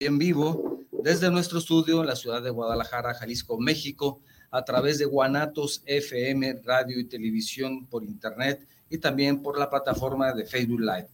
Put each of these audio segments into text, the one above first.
en vivo desde nuestro estudio en la ciudad de Guadalajara, Jalisco, México, a través de Guanatos FM, radio y televisión por internet y también por la plataforma de Facebook Live.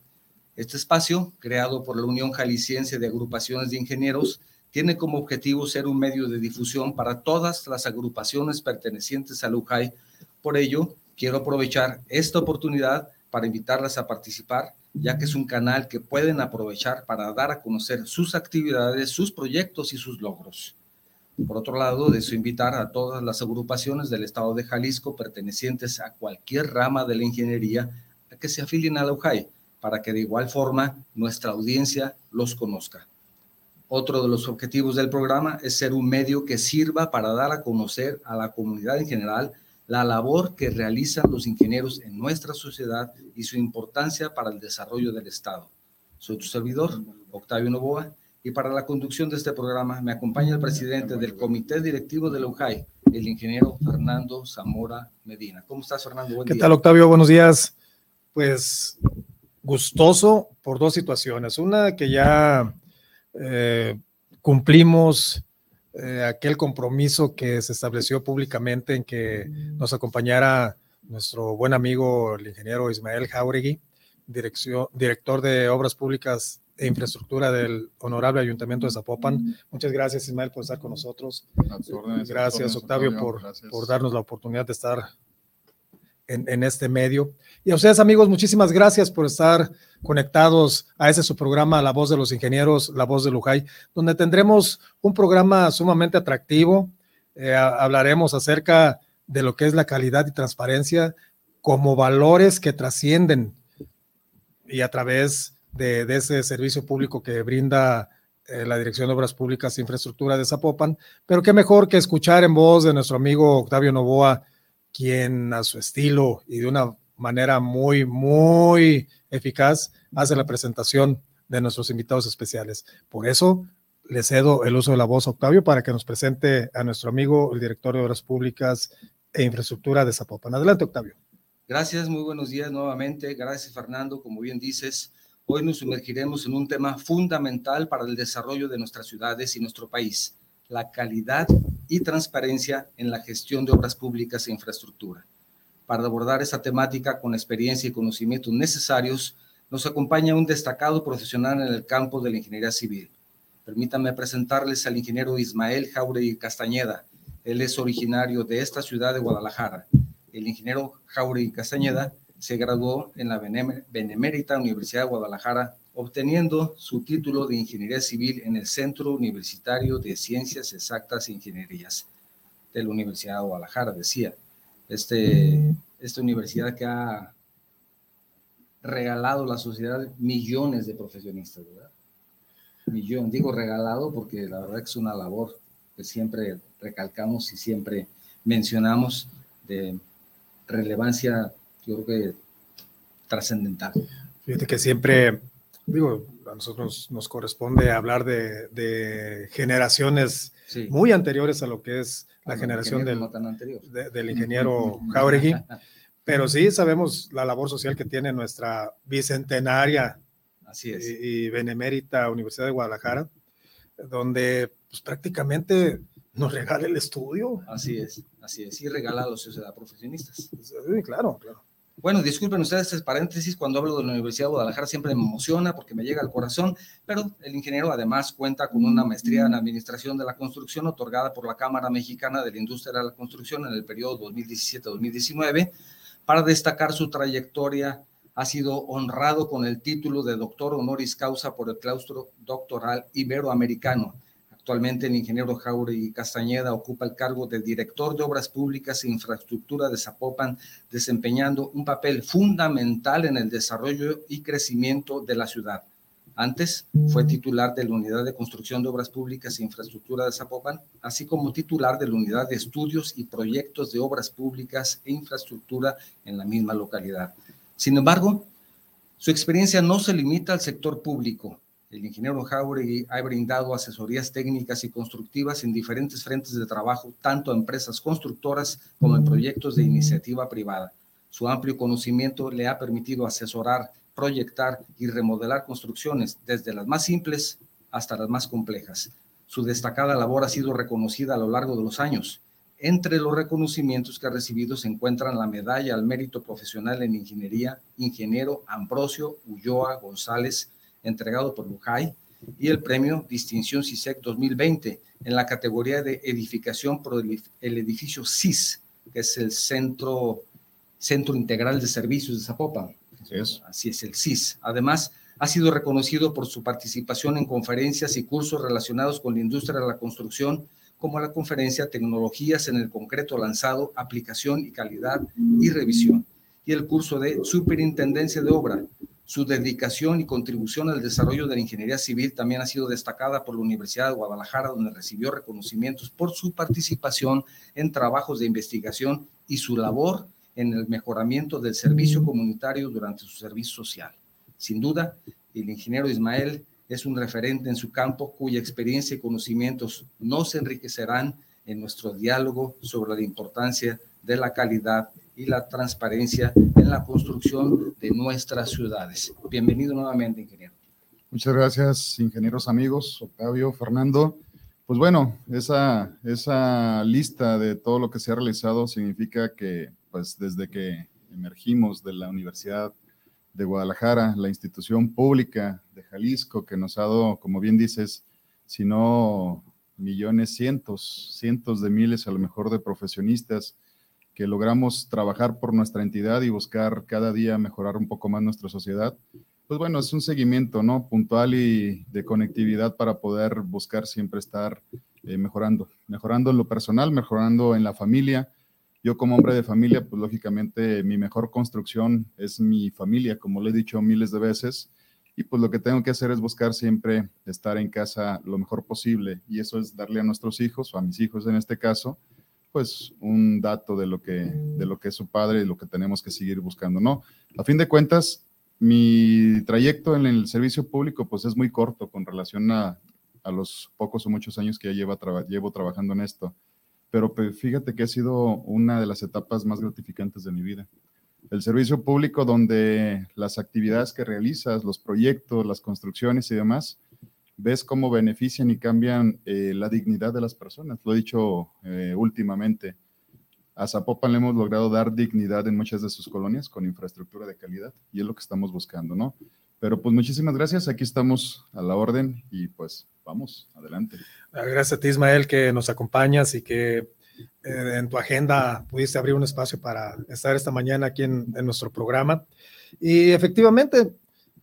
Este espacio, creado por la Unión Jalisciense de Agrupaciones de Ingenieros, tiene como objetivo ser un medio de difusión para todas las agrupaciones pertenecientes a UJAI. Por ello, quiero aprovechar esta oportunidad para invitarlas a participar, ya que es un canal que pueden aprovechar para dar a conocer sus actividades, sus proyectos y sus logros. Por otro lado, deseo invitar a todas las agrupaciones del estado de Jalisco pertenecientes a cualquier rama de la ingeniería a que se afilien a la UJAI, para que de igual forma nuestra audiencia los conozca. Otro de los objetivos del programa es ser un medio que sirva para dar a conocer a la comunidad en general la labor que realizan los ingenieros en nuestra sociedad y su importancia para el desarrollo del Estado. Soy tu servidor, Octavio Novoa, y para la conducción de este programa me acompaña el presidente del Comité Directivo de la UJAI, el ingeniero Fernando Zamora Medina. ¿Cómo estás, Fernando? ¿Qué tal, Octavio? Buenos días. Pues gustoso por dos situaciones. Una que ya eh, cumplimos eh, aquel compromiso que se estableció públicamente en que nos acompañara nuestro buen amigo, el ingeniero Ismael Jauregui, director de Obras Públicas e Infraestructura del Honorable Ayuntamiento de Zapopan. Muchas gracias, Ismael, por estar con nosotros. Gracias, Octavio, por, por darnos la oportunidad de estar en, este medio. Y a ustedes, amigos, muchísimas gracias por estar conectados a ese su programa, La Voz de los Ingenieros, La Voz de Lujay, donde tendremos un programa sumamente atractivo. Eh, hablaremos acerca de lo que es la calidad y transparencia como valores que trascienden y a través de, ese servicio público que brinda eh, la Dirección de Obras Públicas e Infraestructura de Zapopan, pero qué mejor que escuchar en voz de nuestro amigo Octavio Novoa, quien a su estilo y de una manera muy, muy eficaz hace la presentación de nuestros invitados especiales. Por eso le cedo el uso de la voz a Octavio para que nos presente a nuestro amigo, el director de Obras Públicas e Infraestructura de Zapopan. Adelante, Octavio. Gracias, muy buenos días nuevamente. Gracias, Fernando. Como bien dices, hoy nos sumergiremos en un tema fundamental para el desarrollo de nuestras ciudades y nuestro país, la calidad y transparencia en la gestión de obras públicas e infraestructura. Para abordar esta temática con experiencia y conocimientos necesarios, nos acompaña un destacado profesional en el campo de la ingeniería civil. Permítanme presentarles al ingeniero Ismael Jauregui Castañeda. Él es originario de esta ciudad de Guadalajara. El ingeniero Jauregui Castañeda se graduó en la Benemérita Universidad de Guadalajara obteniendo su título de Ingeniería Civil en el Centro Universitario de Ciencias Exactas e Ingenierías de la Universidad de Guadalajara, decía. Este, esta universidad que ha regalado a la sociedad millones de profesionistas, ¿verdad? Millón, digo regalado porque la verdad que es una labor que siempre recalcamos y siempre mencionamos de relevancia, yo creo que trascendental. Fíjate que siempre digo, a nosotros nos corresponde hablar de, generaciones muy anteriores a lo que es la generación del, del ingeniero Jauregui, pero sí sabemos la labor social que tiene nuestra bicentenaria Así Y, benemérita Universidad de Guadalajara, donde pues, prácticamente nos regala el estudio. Así es, así es, y regala a los sociedad profesionistas. Sí, claro, claro. Bueno, disculpen ustedes este paréntesis, cuando hablo de la Universidad de Guadalajara siempre me emociona porque me llega al corazón, pero el ingeniero además cuenta con una maestría en Administración de la Construcción otorgada por la Cámara Mexicana de la Industria de la Construcción en el periodo 2017-2019. Para destacar su trayectoria, ha sido honrado con el título de doctor honoris causa por el claustro doctoral iberoamericano Actualmente el ingeniero Jauregui Castañeda ocupa el cargo de director de Obras Públicas e Infraestructura de Zapopan, desempeñando un papel fundamental en el desarrollo y crecimiento de la ciudad. Antes fue titular de la Unidad de Construcción de Obras Públicas e Infraestructura de Zapopan, así como titular de la Unidad de Estudios y Proyectos de Obras Públicas e Infraestructura en la misma localidad. Sin embargo, su experiencia no se limita al sector público, el ingeniero Jauregui ha brindado asesorías técnicas y constructivas en diferentes frentes de trabajo, tanto a empresas constructoras como en proyectos de iniciativa privada. Su amplio conocimiento le ha permitido asesorar, proyectar y remodelar construcciones, desde las más simples hasta las más complejas. Su destacada labor ha sido reconocida a lo largo de los años. Entre los reconocimientos que ha recibido se encuentran la medalla al mérito profesional en ingeniería, ingeniero Ambrosio Ulloa González, entregado por Lujay, y el premio Distinción CISEC 2020 en la categoría de edificación por el, edificio CIS, que es el Centro, Centro Integral de Servicios de Zapopan. Así es. Así es, el CIS. Además, ha sido reconocido por su participación en conferencias y cursos relacionados con la industria de la construcción, como la conferencia Tecnologías en el Concreto Lanzado, Aplicación y Calidad y Revisión, y el curso de Superintendencia de Obra, su dedicación y contribución al desarrollo de la ingeniería civil también ha sido destacada por la Universidad de Guadalajara, donde recibió reconocimientos por su participación en trabajos de investigación y su labor en el mejoramiento del servicio comunitario durante su servicio social. Sin duda, el ingeniero Ismael es un referente en su campo cuya experiencia y conocimientos nos enriquecerán en nuestro diálogo sobre la importancia de la calidad y la transparencia en la construcción de nuestras ciudades. Bienvenido nuevamente, ingeniero. Muchas gracias, ingenieros amigos, Octavio, Fernando. Pues bueno, esa, esa lista de todo lo que se ha realizado significa que pues desde que emergimos de la Universidad de Guadalajara, la institución pública de Jalisco, que nos ha dado, como bien dices, si no millones, cientos, cientos de miles a lo mejor de profesionistas que logramos trabajar por nuestra entidad y buscar cada día mejorar un poco más nuestra sociedad, pues bueno, es un seguimiento, ¿no? Puntual y de conectividad para poder buscar siempre estar eh, mejorando, mejorando en lo personal, mejorando en la familia. Yo como hombre de familia, pues lógicamente mi mejor construcción es mi familia, como le he dicho miles de veces, y pues lo que tengo que hacer es buscar siempre estar en casa lo mejor posible, y eso es darle a nuestros hijos, o a mis hijos en este caso, pues un dato de lo que, de lo que es su padre y lo que tenemos que seguir buscando, ¿no? A fin de cuentas, mi trayecto en el servicio público pues es muy corto con relación a, a los pocos o muchos años que ya llevo, llevo trabajando en esto, pero pues, fíjate que ha sido una de las etapas más gratificantes de mi vida. El servicio público donde las actividades que realizas, los proyectos, las construcciones y demás, ves cómo benefician y cambian eh, la dignidad de las personas. Lo he dicho eh, últimamente. A Zapopan le hemos logrado dar dignidad en muchas de sus colonias con infraestructura de calidad y es lo que estamos buscando, ¿no? Pero pues muchísimas gracias, aquí estamos a la orden y pues vamos, adelante. Ah, gracias a ti Ismael que nos acompañas y que eh, en tu agenda pudiste abrir un espacio para estar esta mañana aquí en, en nuestro programa. Y efectivamente,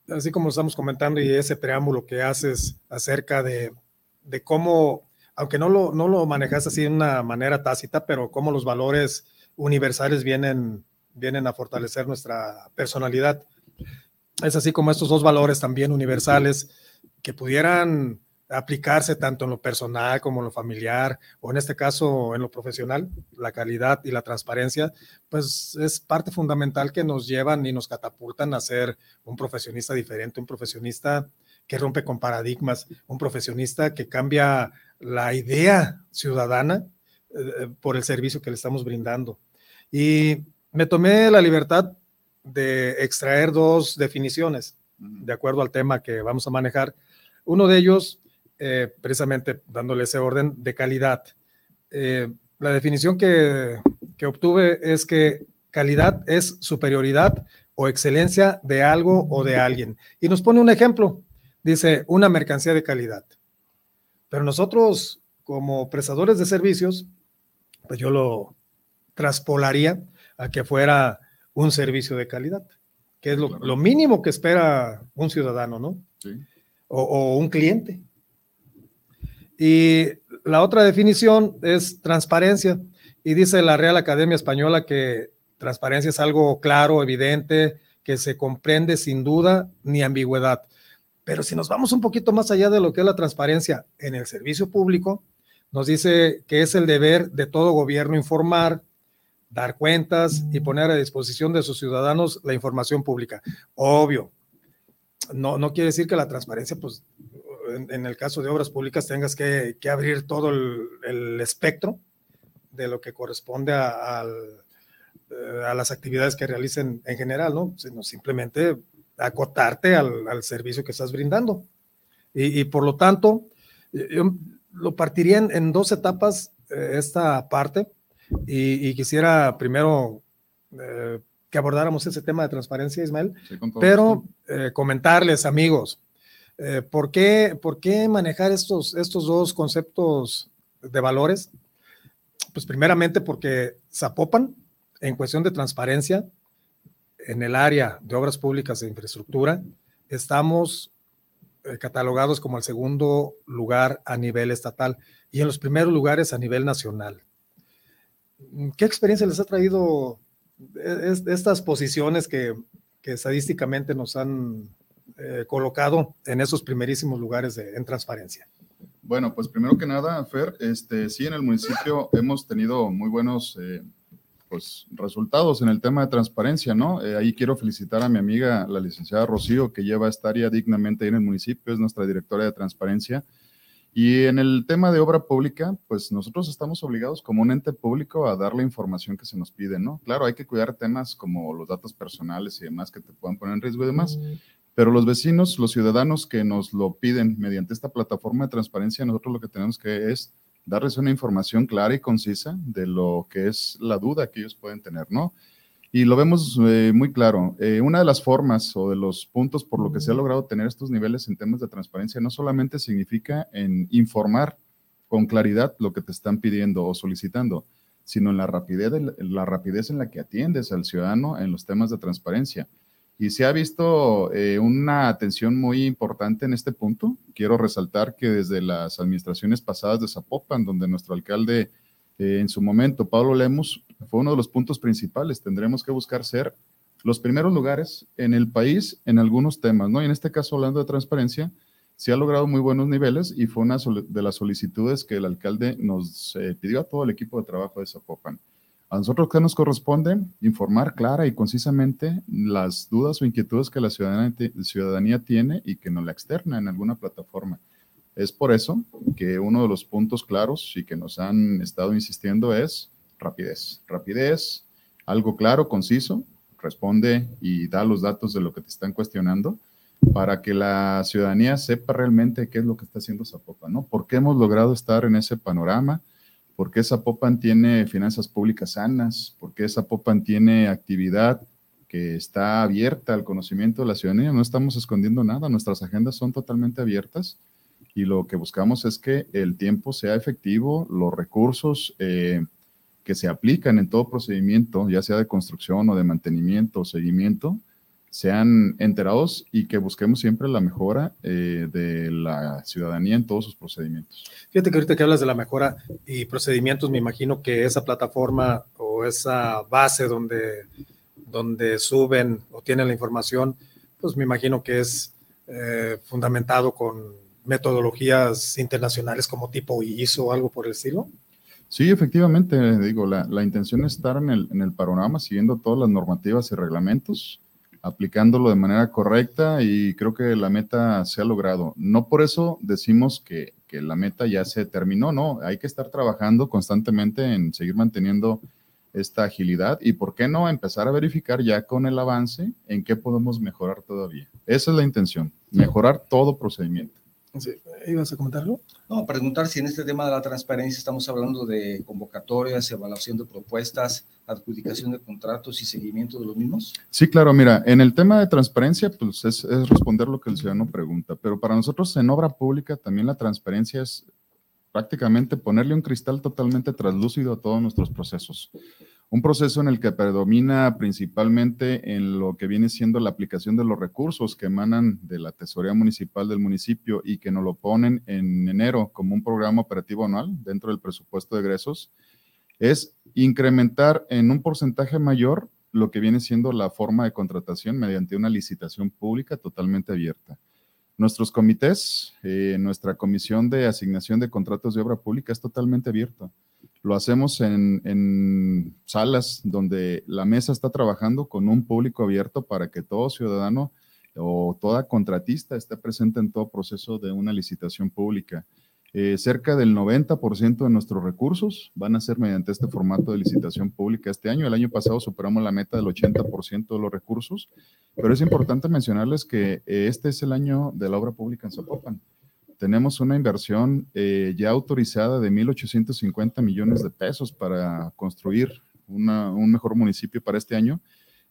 así como estamos comentando y ese preámbulo que haces acerca de, de cómo, aunque no lo, no lo manejas así de una manera tácita, pero cómo los valores universales vienen, vienen a fortalecer nuestra personalidad. Es así como estos dos valores también universales que pudieran aplicarse tanto en lo personal como en lo familiar, o en este caso en lo profesional, la calidad y la transparencia, pues es parte fundamental que nos llevan y nos catapultan a ser un profesionista diferente, un profesionista que rompe con paradigmas, un profesionista que cambia la idea ciudadana eh, por el servicio que le estamos brindando. Y me tomé la libertad de extraer dos definiciones de acuerdo al tema que vamos a manejar. Uno de ellos eh, precisamente dándole ese orden de calidad. Eh, la definición que, que obtuve es que calidad es superioridad o excelencia de algo o de alguien. Y nos pone un ejemplo, dice una mercancía de calidad. Pero nosotros como prestadores de servicios, pues yo lo traspolaría a que fuera un servicio de calidad, que es lo, lo mínimo que espera un ciudadano, ¿no? Sí. O, o, un cliente. Y la otra definición es transparencia. Y dice la Real Academia Española que transparencia es algo claro, evidente, que se comprende sin duda ni ambigüedad. Pero si nos vamos un poquito más allá de lo que es la transparencia en el servicio público, nos dice que es el deber de todo gobierno informar, dar cuentas y poner a disposición de sus ciudadanos la información pública. Obvio, no, no quiere decir que la transparencia pues, en, el caso de obras públicas tengas que, abrir todo el, espectro de lo que corresponde a, eh, a, las actividades que realicen en general, ¿no? Sino simplemente acotarte al, servicio que estás brindando. Y, por lo tanto, yo lo partiría en, dos etapas eh, esta parte y, quisiera primero eh, que abordáramos ese tema de transparencia, Ismael, pero eh, comentarles, amigos, ¿por, qué, ¿por qué manejar estos, estos dos conceptos de valores? Pues primeramente porque Zapopan, en cuestión de transparencia, en el área de obras públicas e infraestructura, estamos eh, catalogados como el segundo lugar a nivel estatal y en los primeros lugares a nivel nacional. ¿Qué experiencia les ha traído estas posiciones que, estadísticamente nos han eh, colocado en esos primerísimos lugares en transparencia? Bueno, pues primero que nada, Fer, este, sí, en el municipio hemos tenido muy buenos eh, pues, resultados en el tema de transparencia, ¿no? Eh, ahí quiero felicitar a mi amiga, la licenciada Rocío, que lleva esta área dignamente ahí en el municipio, es nuestra directora de transparencia. Y en el tema de obra pública, pues nosotros estamos obligados como un ente público a dar la información que se nos pide, ¿no? Claro, hay que cuidar temas como los datos personales y demás que te puedan poner en riesgo y demás, pero los vecinos, los ciudadanos que nos lo piden mediante esta plataforma de transparencia, nosotros lo que tenemos que es darles una información clara y concisa de lo que es la duda que ellos pueden tener, ¿no? Y lo vemos eh, muy claro. Eh, una de las formas o de los puntos por lo que se ha logrado tener estos niveles en temas de transparencia no solamente significa en informar con claridad lo que te están pidiendo o solicitando, sino en la rapidez, la rapidez en la que atiendes al ciudadano en los temas de transparencia. Y se ha visto eh, una atención muy importante en este punto. Quiero resaltar que desde las administraciones pasadas de Zapopan, donde nuestro alcalde eh, en su momento, Pablo Lemos, fue uno de los puntos principales. Tendremos que buscar ser los primeros lugares en el país en algunos temas, ¿no? Y en este caso, hablando de transparencia, se ha logrado muy buenos niveles y fue una de las solicitudes que el alcalde nos eh, pidió a todo el equipo de trabajo de Zapopan. A nosotros que nos corresponde informar clara y concisamente las dudas o inquietudes que la ciudadanía, tiene y que nos la externa en alguna plataforma. Es por eso que uno de los puntos claros y que nos han estado insistiendo es rapidez. Rapidez, algo claro, conciso, responde y da los datos de lo que te están cuestionando para que la ciudadanía sepa realmente qué es lo que está haciendo Zapopan, ¿no? ¿Por qué hemos logrado estar en ese panorama? ¿Por qué Zapopan tiene finanzas públicas sanas? ¿Por qué Zapopan tiene actividad que está abierta al conocimiento de la ciudadanía? No estamos escondiendo nada, nuestras agendas son totalmente abiertas y lo que buscamos es que el tiempo sea efectivo, los recursos eh, que se aplican en todo procedimiento, ya sea de construcción o de mantenimiento o seguimiento, sean enterados y que busquemos siempre la mejora eh, de la ciudadanía en todos sus procedimientos. Fíjate que ahorita que hablas de la mejora y procedimientos, me imagino que esa plataforma o esa base donde, donde suben o tienen la información, pues me imagino que es eh, fundamentado con metodologías internacionales como tipo ISO o algo por el estilo. Sí, efectivamente, digo, la, la intención es estar en el, en el panorama siguiendo todas las normativas y reglamentos aplicándolo de manera correcta y creo que la meta se ha logrado. No por eso decimos que, que, la meta ya se terminó, no, hay que estar trabajando constantemente en seguir manteniendo esta agilidad y por qué no empezar a verificar ya con el avance en qué podemos mejorar todavía. Esa es la intención, mejorar todo procedimiento. ¿Ibas a comentarlo? No, preguntar si en este tema de la transparencia estamos hablando de convocatorias, evaluación de propuestas, adjudicación de contratos y seguimiento de los mismos. Sí, claro, mira, en el tema de transparencia, pues es, es responder lo que el ciudadano pregunta, pero para nosotros en obra pública también la transparencia es prácticamente ponerle un cristal totalmente translúcido a todos nuestros procesos un proceso en el que predomina principalmente en lo que viene siendo la aplicación de los recursos que emanan de la tesorería municipal del municipio y que nos lo ponen en enero como un programa operativo anual dentro del presupuesto de egresos, es incrementar en un porcentaje mayor lo que viene siendo la forma de contratación mediante una licitación pública totalmente abierta. Nuestros comités, eh, nuestra comisión de asignación de contratos de obra pública es totalmente abierta lo hacemos en, salas donde la mesa está trabajando con un público abierto para que todo ciudadano o toda contratista esté presente en todo proceso de una licitación pública. Eh, cerca del 90% de nuestros recursos van a ser mediante este formato de licitación pública este año. El año pasado superamos la meta del 80% de los recursos, pero es importante mencionarles que eh, este es el año de la obra pública en Zapopan. Tenemos una inversión eh, ya autorizada de 1.850 millones de pesos para construir un mejor municipio para este año,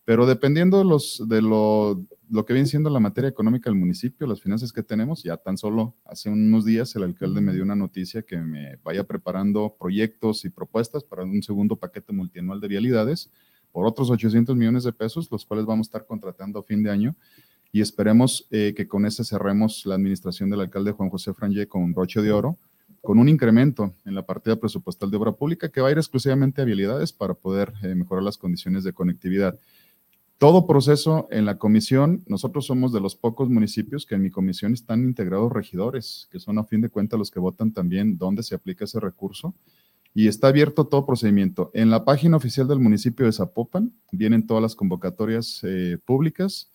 pero dependiendo de, los, de lo, lo, que viene siendo la materia económica del municipio, las finanzas que tenemos, ya tan solo hace unos días el alcalde me dio una noticia que me vaya preparando proyectos y propuestas para un segundo paquete multianual de vialidades por otros 800 millones de pesos, los cuales vamos a estar contratando a fin de año y esperemos eh, que con ese cerremos la administración del alcalde Juan José Franje con broche de oro, con un incremento en la partida presupuestal de obra pública que va a ir exclusivamente a habilidades para poder eh, mejorar las condiciones de conectividad. Todo proceso en la comisión, nosotros somos de los pocos municipios que en mi comisión están integrados regidores, que son a fin de cuentas los que votan también dónde se aplica ese recurso. Y está abierto todo procedimiento. En la página oficial del municipio de Zapopan vienen todas las convocatorias eh, públicas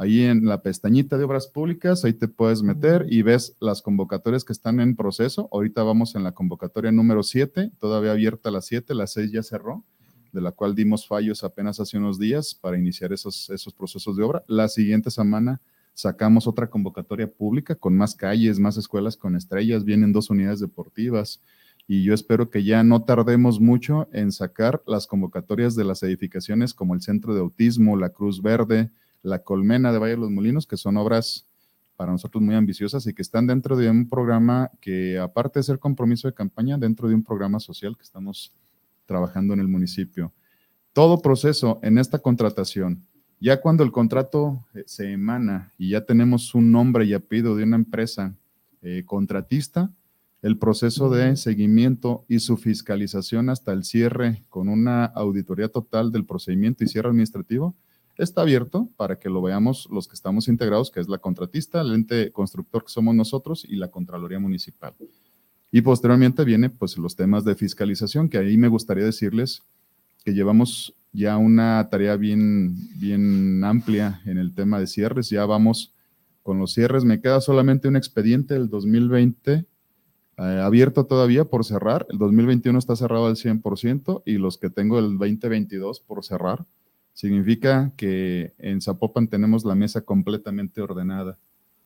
Ahí en la pestañita de obras públicas, ahí te puedes meter y ves las convocatorias que están en proceso. Ahorita vamos en la convocatoria número 7, todavía abierta la 7, la 6 ya cerró, de la cual dimos fallos apenas hace unos días para iniciar esos, esos procesos de obra. La siguiente semana sacamos otra convocatoria pública con más calles, más escuelas con estrellas, vienen dos unidades deportivas y yo espero que ya no tardemos mucho en sacar las convocatorias de las edificaciones como el Centro de Autismo, la Cruz Verde, la Colmena de Valle de los Molinos, que son obras para nosotros muy ambiciosas y que están dentro de un programa que, aparte de ser compromiso de campaña, dentro de un programa social que estamos trabajando en el municipio. Todo proceso en esta contratación, ya cuando el contrato eh, se emana y ya tenemos un nombre y apellido de una empresa eh, contratista, el proceso de seguimiento y su fiscalización hasta el cierre con una auditoría total del procedimiento y cierre administrativo está abierto para que lo veamos los que estamos integrados, que es la contratista, el ente constructor que somos nosotros y la Contraloría Municipal. Y posteriormente viene pues los temas de fiscalización, que ahí me gustaría decirles que llevamos ya una tarea bien, bien amplia en el tema de cierres. Ya vamos con los cierres. Me queda solamente un expediente del 2020 eh, abierto todavía por cerrar. El 2021 está cerrado al 100% y los que tengo del 2022 por cerrar. Significa que en Zapopan tenemos la mesa completamente ordenada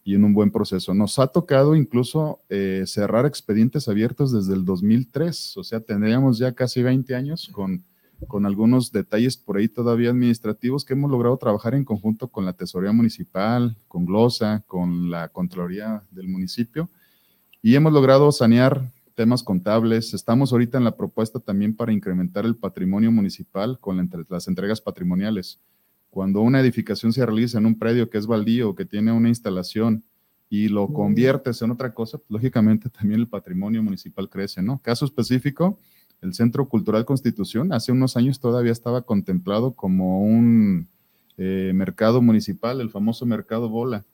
y en un buen proceso. Nos ha tocado incluso eh, cerrar expedientes abiertos desde el 2003, o sea, tendríamos ya casi 20 años con, con algunos detalles por ahí todavía administrativos que hemos logrado trabajar en conjunto con la Tesorería Municipal, con Glosa, con la Contraloría del municipio y hemos logrado sanear temas contables. Estamos ahorita en la propuesta también para incrementar el patrimonio municipal con las entregas patrimoniales. Cuando una edificación se realiza en un predio que es baldío, que tiene una instalación y lo conviertes en otra cosa, pues, lógicamente también el patrimonio municipal crece, ¿no? Caso específico, el Centro Cultural Constitución hace unos años todavía estaba contemplado como un eh, mercado municipal, el famoso mercado bola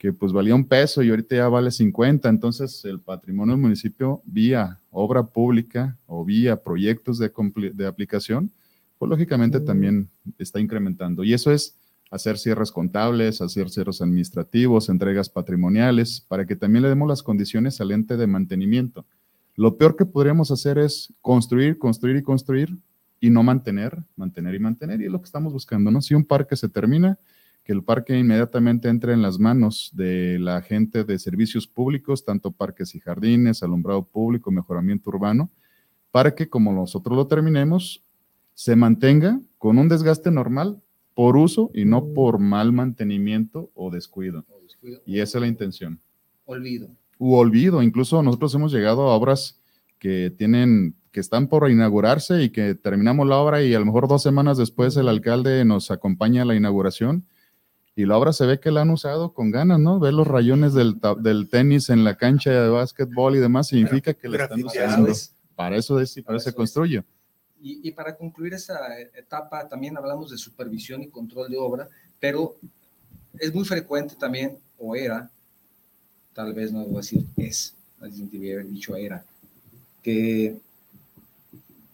que pues valía un peso y ahorita ya vale 50. Entonces el patrimonio del municipio vía obra pública o vía proyectos de, de aplicación, pues lógicamente también está incrementando. Y eso es hacer cierres contables, hacer cierres administrativos, entregas patrimoniales, para que también le demos las condiciones al ente de mantenimiento. Lo peor que podríamos hacer es construir, construir y construir y no mantener, mantener y mantener. Y es lo que estamos buscando, ¿no? Si un parque se termina, que el parque inmediatamente entre en las manos de la gente de servicios públicos, tanto parques y jardines, alumbrado público, mejoramiento urbano, para que como nosotros lo terminemos, se mantenga con un desgaste normal por uso y no por mal mantenimiento o descuido. Y esa es la intención. Olvido. U olvido. Incluso nosotros hemos llegado a obras que tienen que están por inaugurarse y que terminamos la obra y a lo mejor dos semanas después el alcalde nos acompaña a la inauguración y la obra se ve que la han usado con ganas, ¿no? Ver los rayones del, tenis en la cancha de básquetbol y demás significa que la están usando. Para eso es y para, eso se construye. Y, y, para concluir esa etapa, también hablamos de supervisión y control de obra, pero es muy frecuente también, o era, tal vez no debo decir es, debía haber dicho era, que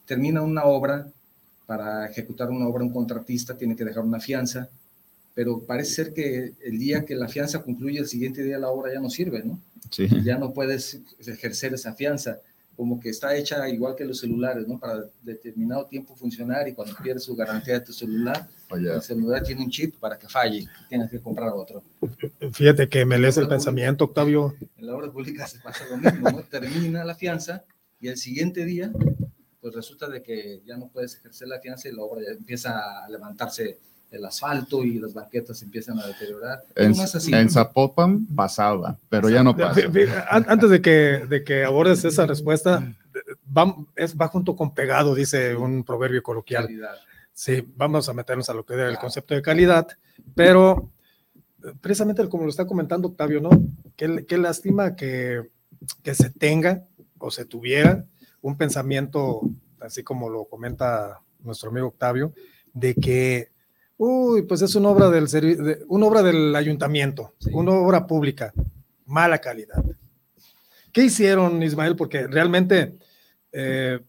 termina una obra, para ejecutar una obra un contratista tiene que dejar una fianza, pero parece ser que el día que la fianza concluye, el siguiente día la obra ya no sirve, ¿no? Sí. Ya no puedes ejercer esa fianza. como que está hecha igual que los celulares, ¿no? Para determinado tiempo funcionar y cuando pierdes su garantía de tu celular, el celular tiene un chip para que falle, tienes que comprar otro. Fíjate que me lees el pensamiento, Octavio. En la obra pública se pasa lo mismo, ¿no? Termina la fianza y el siguiente día, pues resulta de que ya no puedes ejercer la fianza y la obra ya empieza a levantarse el asfalto y las banquetas empiezan a deteriorar. En, en Zapopan pasaba, pero ya no pasa. Antes de que, de que abordes esa respuesta, va, es, va junto con pegado, dice un proverbio coloquial. Sí, vamos a meternos a lo que es el concepto de calidad, pero precisamente como lo está comentando Octavio, ¿no? Qué, qué lástima que, que se tenga o se tuviera un pensamiento, así como lo comenta nuestro amigo Octavio, de que Uy, pues es una obra del, una obra del ayuntamiento, una obra pública, mala calidad. ¿Qué hicieron, Ismael? Porque realmente eh,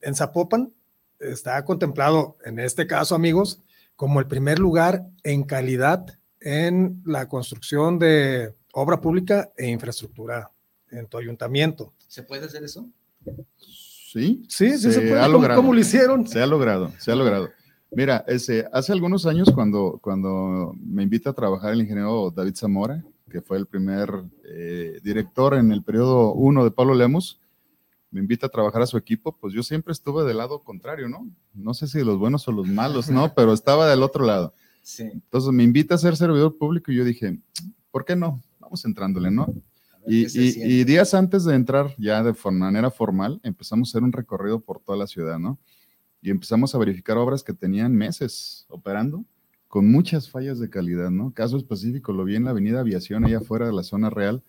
en Zapopan está contemplado, en este caso, amigos, como el primer lugar en calidad en la construcción de obra pública e infraestructura en tu ayuntamiento. ¿Se puede hacer eso? Sí, sí, sí se, puede. ¿Cómo, ¿Cómo, lo hicieron? Se ha logrado, se ha logrado. Mira, ese, hace algunos años cuando, cuando me invita a trabajar el ingeniero David Zamora, que fue el primer eh, director en el periodo 1 de Pablo Lemos, me invita a trabajar a su equipo, pues yo siempre estuve del lado contrario, ¿no? No sé si los buenos o los malos, ¿no? Pero estaba del otro lado. Sí. Entonces me invita a ser servidor público y yo dije, ¿por qué no? Vamos entrándole, ¿no? Y, y, días antes de entrar ya de manera formal, empezamos a hacer un recorrido por toda la ciudad, ¿no? Y empezamos a verificar obras que tenían meses operando con muchas fallas de calidad, ¿no? Caso específico, lo vi en la avenida Aviación, allá afuera de la zona real,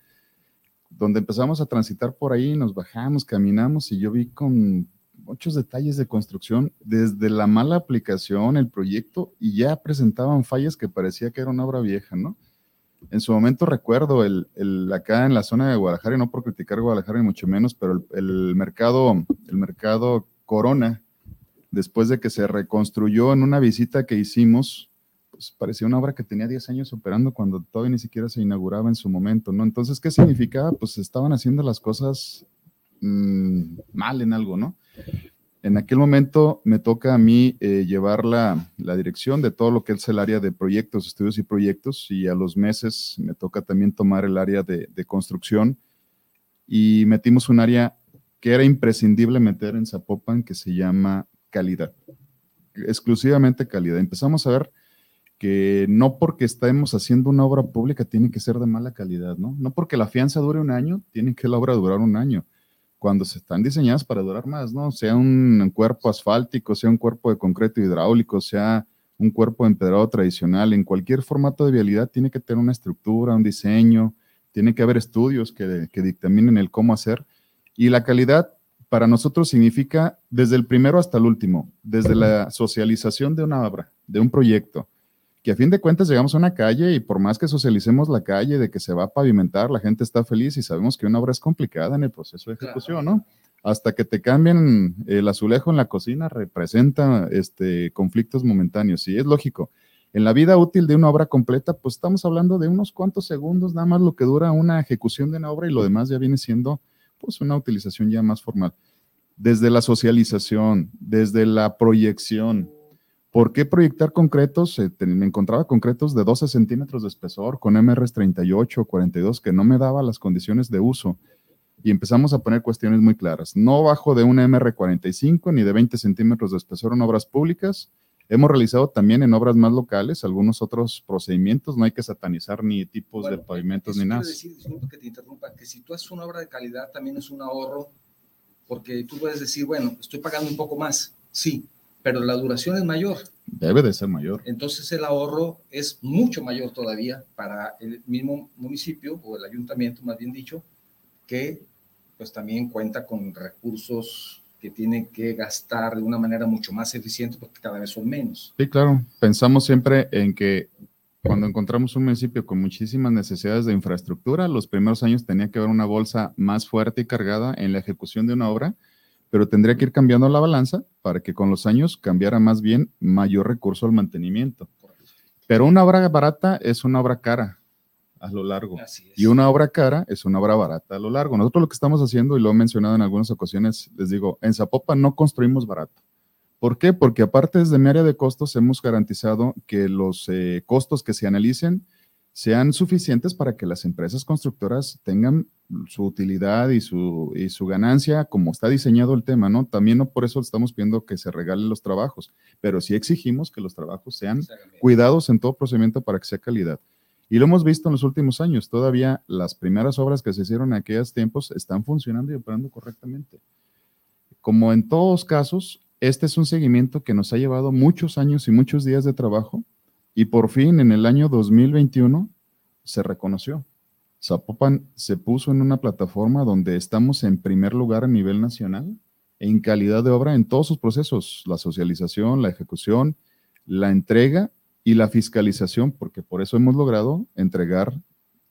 donde empezamos a transitar por ahí, nos bajamos, caminamos y yo vi con muchos detalles de construcción, desde la mala aplicación, el proyecto, y ya presentaban fallas que parecía que era una obra vieja, ¿no? En su momento recuerdo el, el acá en la zona de Guadalajara, y no por criticar Guadalajara ni mucho menos, pero el, el mercado, el mercado Corona, después de que se reconstruyó en una visita que hicimos, pues parecía una obra que tenía 10 años operando cuando todavía ni siquiera se inauguraba en su momento, ¿no? Entonces, ¿qué significaba? Pues estaban haciendo las cosas mm, mal en algo, ¿no? En aquel momento me toca a mí eh, llevar la, dirección de todo lo que es el área de proyectos, estudios y proyectos, y a los meses me toca también tomar el área de, de construcción y metimos un área que era imprescindible meter en Zapopan que se llama calidad, exclusivamente calidad. Empezamos a ver que no porque estemos haciendo una obra pública tiene que ser de mala calidad, ¿no? No porque la fianza dure un año, tiene que la obra durar un año. Cuando se están diseñadas para durar más, ¿no? Sea un cuerpo asfáltico, sea un cuerpo de concreto hidráulico, sea un cuerpo empedrado tradicional, en cualquier formato de vialidad tiene que tener una estructura, un diseño, tiene que haber estudios que, que dictaminen el cómo hacer. Y la calidad para nosotros significa desde el primero hasta el último, desde la socialización de una obra, de un proyecto, que a fin de cuentas llegamos a una calle y por más que socialicemos la calle de que se va a pavimentar, la gente está feliz y sabemos que una obra es complicada en el proceso de ejecución, ¿no? Hasta que te cambien el azulejo en la cocina representa este, conflictos momentáneos y es lógico. En la vida útil de una obra completa, pues estamos hablando de unos cuantos segundos, nada más lo que dura una ejecución de una obra y lo demás ya viene siendo pues una utilización ya más formal. Desde la socialización, desde la proyección. ¿Por qué proyectar concretos? Eh, me encontraba concretos de 12 centímetros de espesor con MRs 38 o 42 que no me daba las condiciones de uso. Y empezamos a poner cuestiones muy claras. No bajo de un MR45 ni de 20 centímetros de espesor en obras públicas, Hemos realizado también en obras más locales algunos otros procedimientos, no hay que satanizar ni tipos de pavimentos ni nada. decir, disculpa que te interrumpa, que si tú haces una obra de calidad también es un ahorro, porque tú puedes decir, bueno, estoy pagando un poco más, sí, pero la duración es mayor. Debe de ser mayor. Entonces el ahorro es mucho mayor todavía para el mismo municipio o el ayuntamiento, más bien dicho, que pues también cuenta con recursos que tiene que gastar de una manera mucho más eficiente porque cada vez son menos. Sí, claro. Pensamos siempre en que cuando encontramos un municipio con muchísimas necesidades de infraestructura, los primeros años tenía que haber una bolsa más fuerte y cargada en la ejecución de una obra, pero tendría que ir cambiando la balanza para que con los años cambiara más bien mayor recurso al mantenimiento. Pero una obra barata es una obra cara. A lo largo. Y una obra cara es una obra barata a lo largo. Nosotros lo que estamos haciendo, y lo he mencionado en algunas ocasiones, les digo, en Zapopan no construimos barato. ¿Por qué? Porque aparte desde mi área de costos hemos garantizado que los eh, costos que se analicen sean suficientes para que las empresas constructoras tengan su utilidad y su, y su ganancia como está diseñado el tema, ¿no? También no por eso estamos pidiendo que se regalen los trabajos, pero sí exigimos que los trabajos sean cuidados en todo procedimiento para que sea calidad. Y lo hemos visto en los últimos años, todavía las primeras obras que se hicieron en aquellos tiempos están funcionando y operando correctamente. Como en todos casos, este es un seguimiento que nos ha llevado muchos años y muchos días de trabajo y por fin en el año 2021 se reconoció. Zapopan se puso en una plataforma donde estamos en primer lugar a nivel nacional en calidad de obra en todos sus procesos, la socialización, la ejecución, la entrega y la fiscalización, porque por eso hemos logrado entregar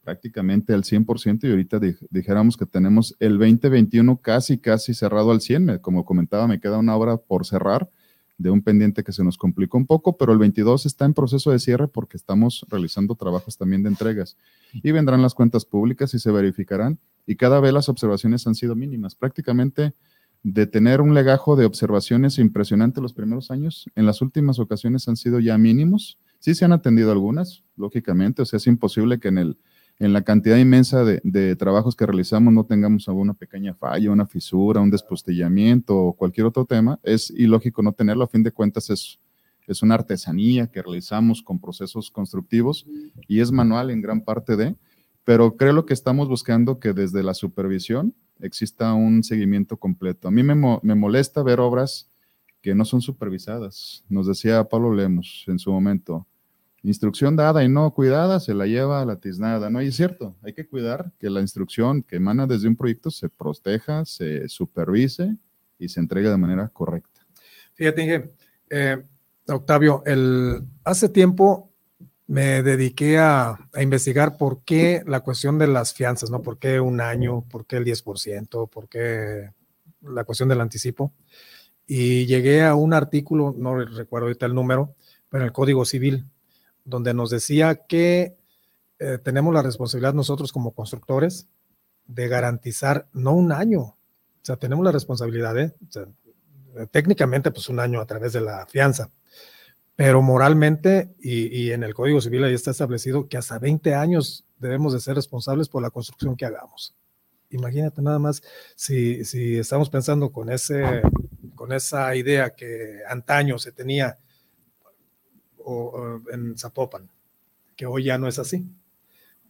prácticamente al 100% y ahorita dijéramos que tenemos el 2021 casi, casi cerrado al 100. Como comentaba, me queda una obra por cerrar de un pendiente que se nos complicó un poco, pero el 22 está en proceso de cierre porque estamos realizando trabajos también de entregas y vendrán las cuentas públicas y se verificarán y cada vez las observaciones han sido mínimas. Prácticamente de tener un legajo de observaciones impresionante los primeros años, en las últimas ocasiones han sido ya mínimos. Sí se han atendido algunas, lógicamente, o sea, es imposible que en el en la cantidad inmensa de, trabajos que realizamos no tengamos alguna pequeña falla, una fisura, un despostillamiento o cualquier otro tema, es ilógico no tenerlo. A fin de cuentas es, es una artesanía que realizamos con procesos constructivos y es manual en gran parte de, pero creo que estamos buscando que desde la supervisión exista un seguimiento completo. A mí me, me molesta ver obras que no son supervisadas. Nos decía Pablo Lemos en su momento, instrucción dada y no cuidada se la lleva a la tiznada, ¿no? Y es cierto, hay que cuidar que la instrucción que emana desde un proyecto se proteja, se supervise y se entregue de manera correcta. Fíjate, eh, Octavio, hace tiempo me dediqué a, a, investigar por qué la cuestión de las fianzas, ¿no? ¿Por qué un año? ¿Por qué el 10%? ¿Por qué la cuestión del anticipo? Y llegué a un artículo, no recuerdo ahorita el número, pero en el Código Civil, donde nos decía que eh, tenemos la responsabilidad nosotros como constructores de garantizar no un año, o sea, tenemos la responsabilidad, ¿eh? eh técnicamente pues un año a través de la fianza, pero moralmente y, en el Código Civil ahí está establecido que hasta 20 años debemos de ser responsables por la construcción que hagamos. Imagínate nada más si, si estamos pensando con, ese, con esa idea que antaño se tenía o, en Zapopan, que hoy ya no es así.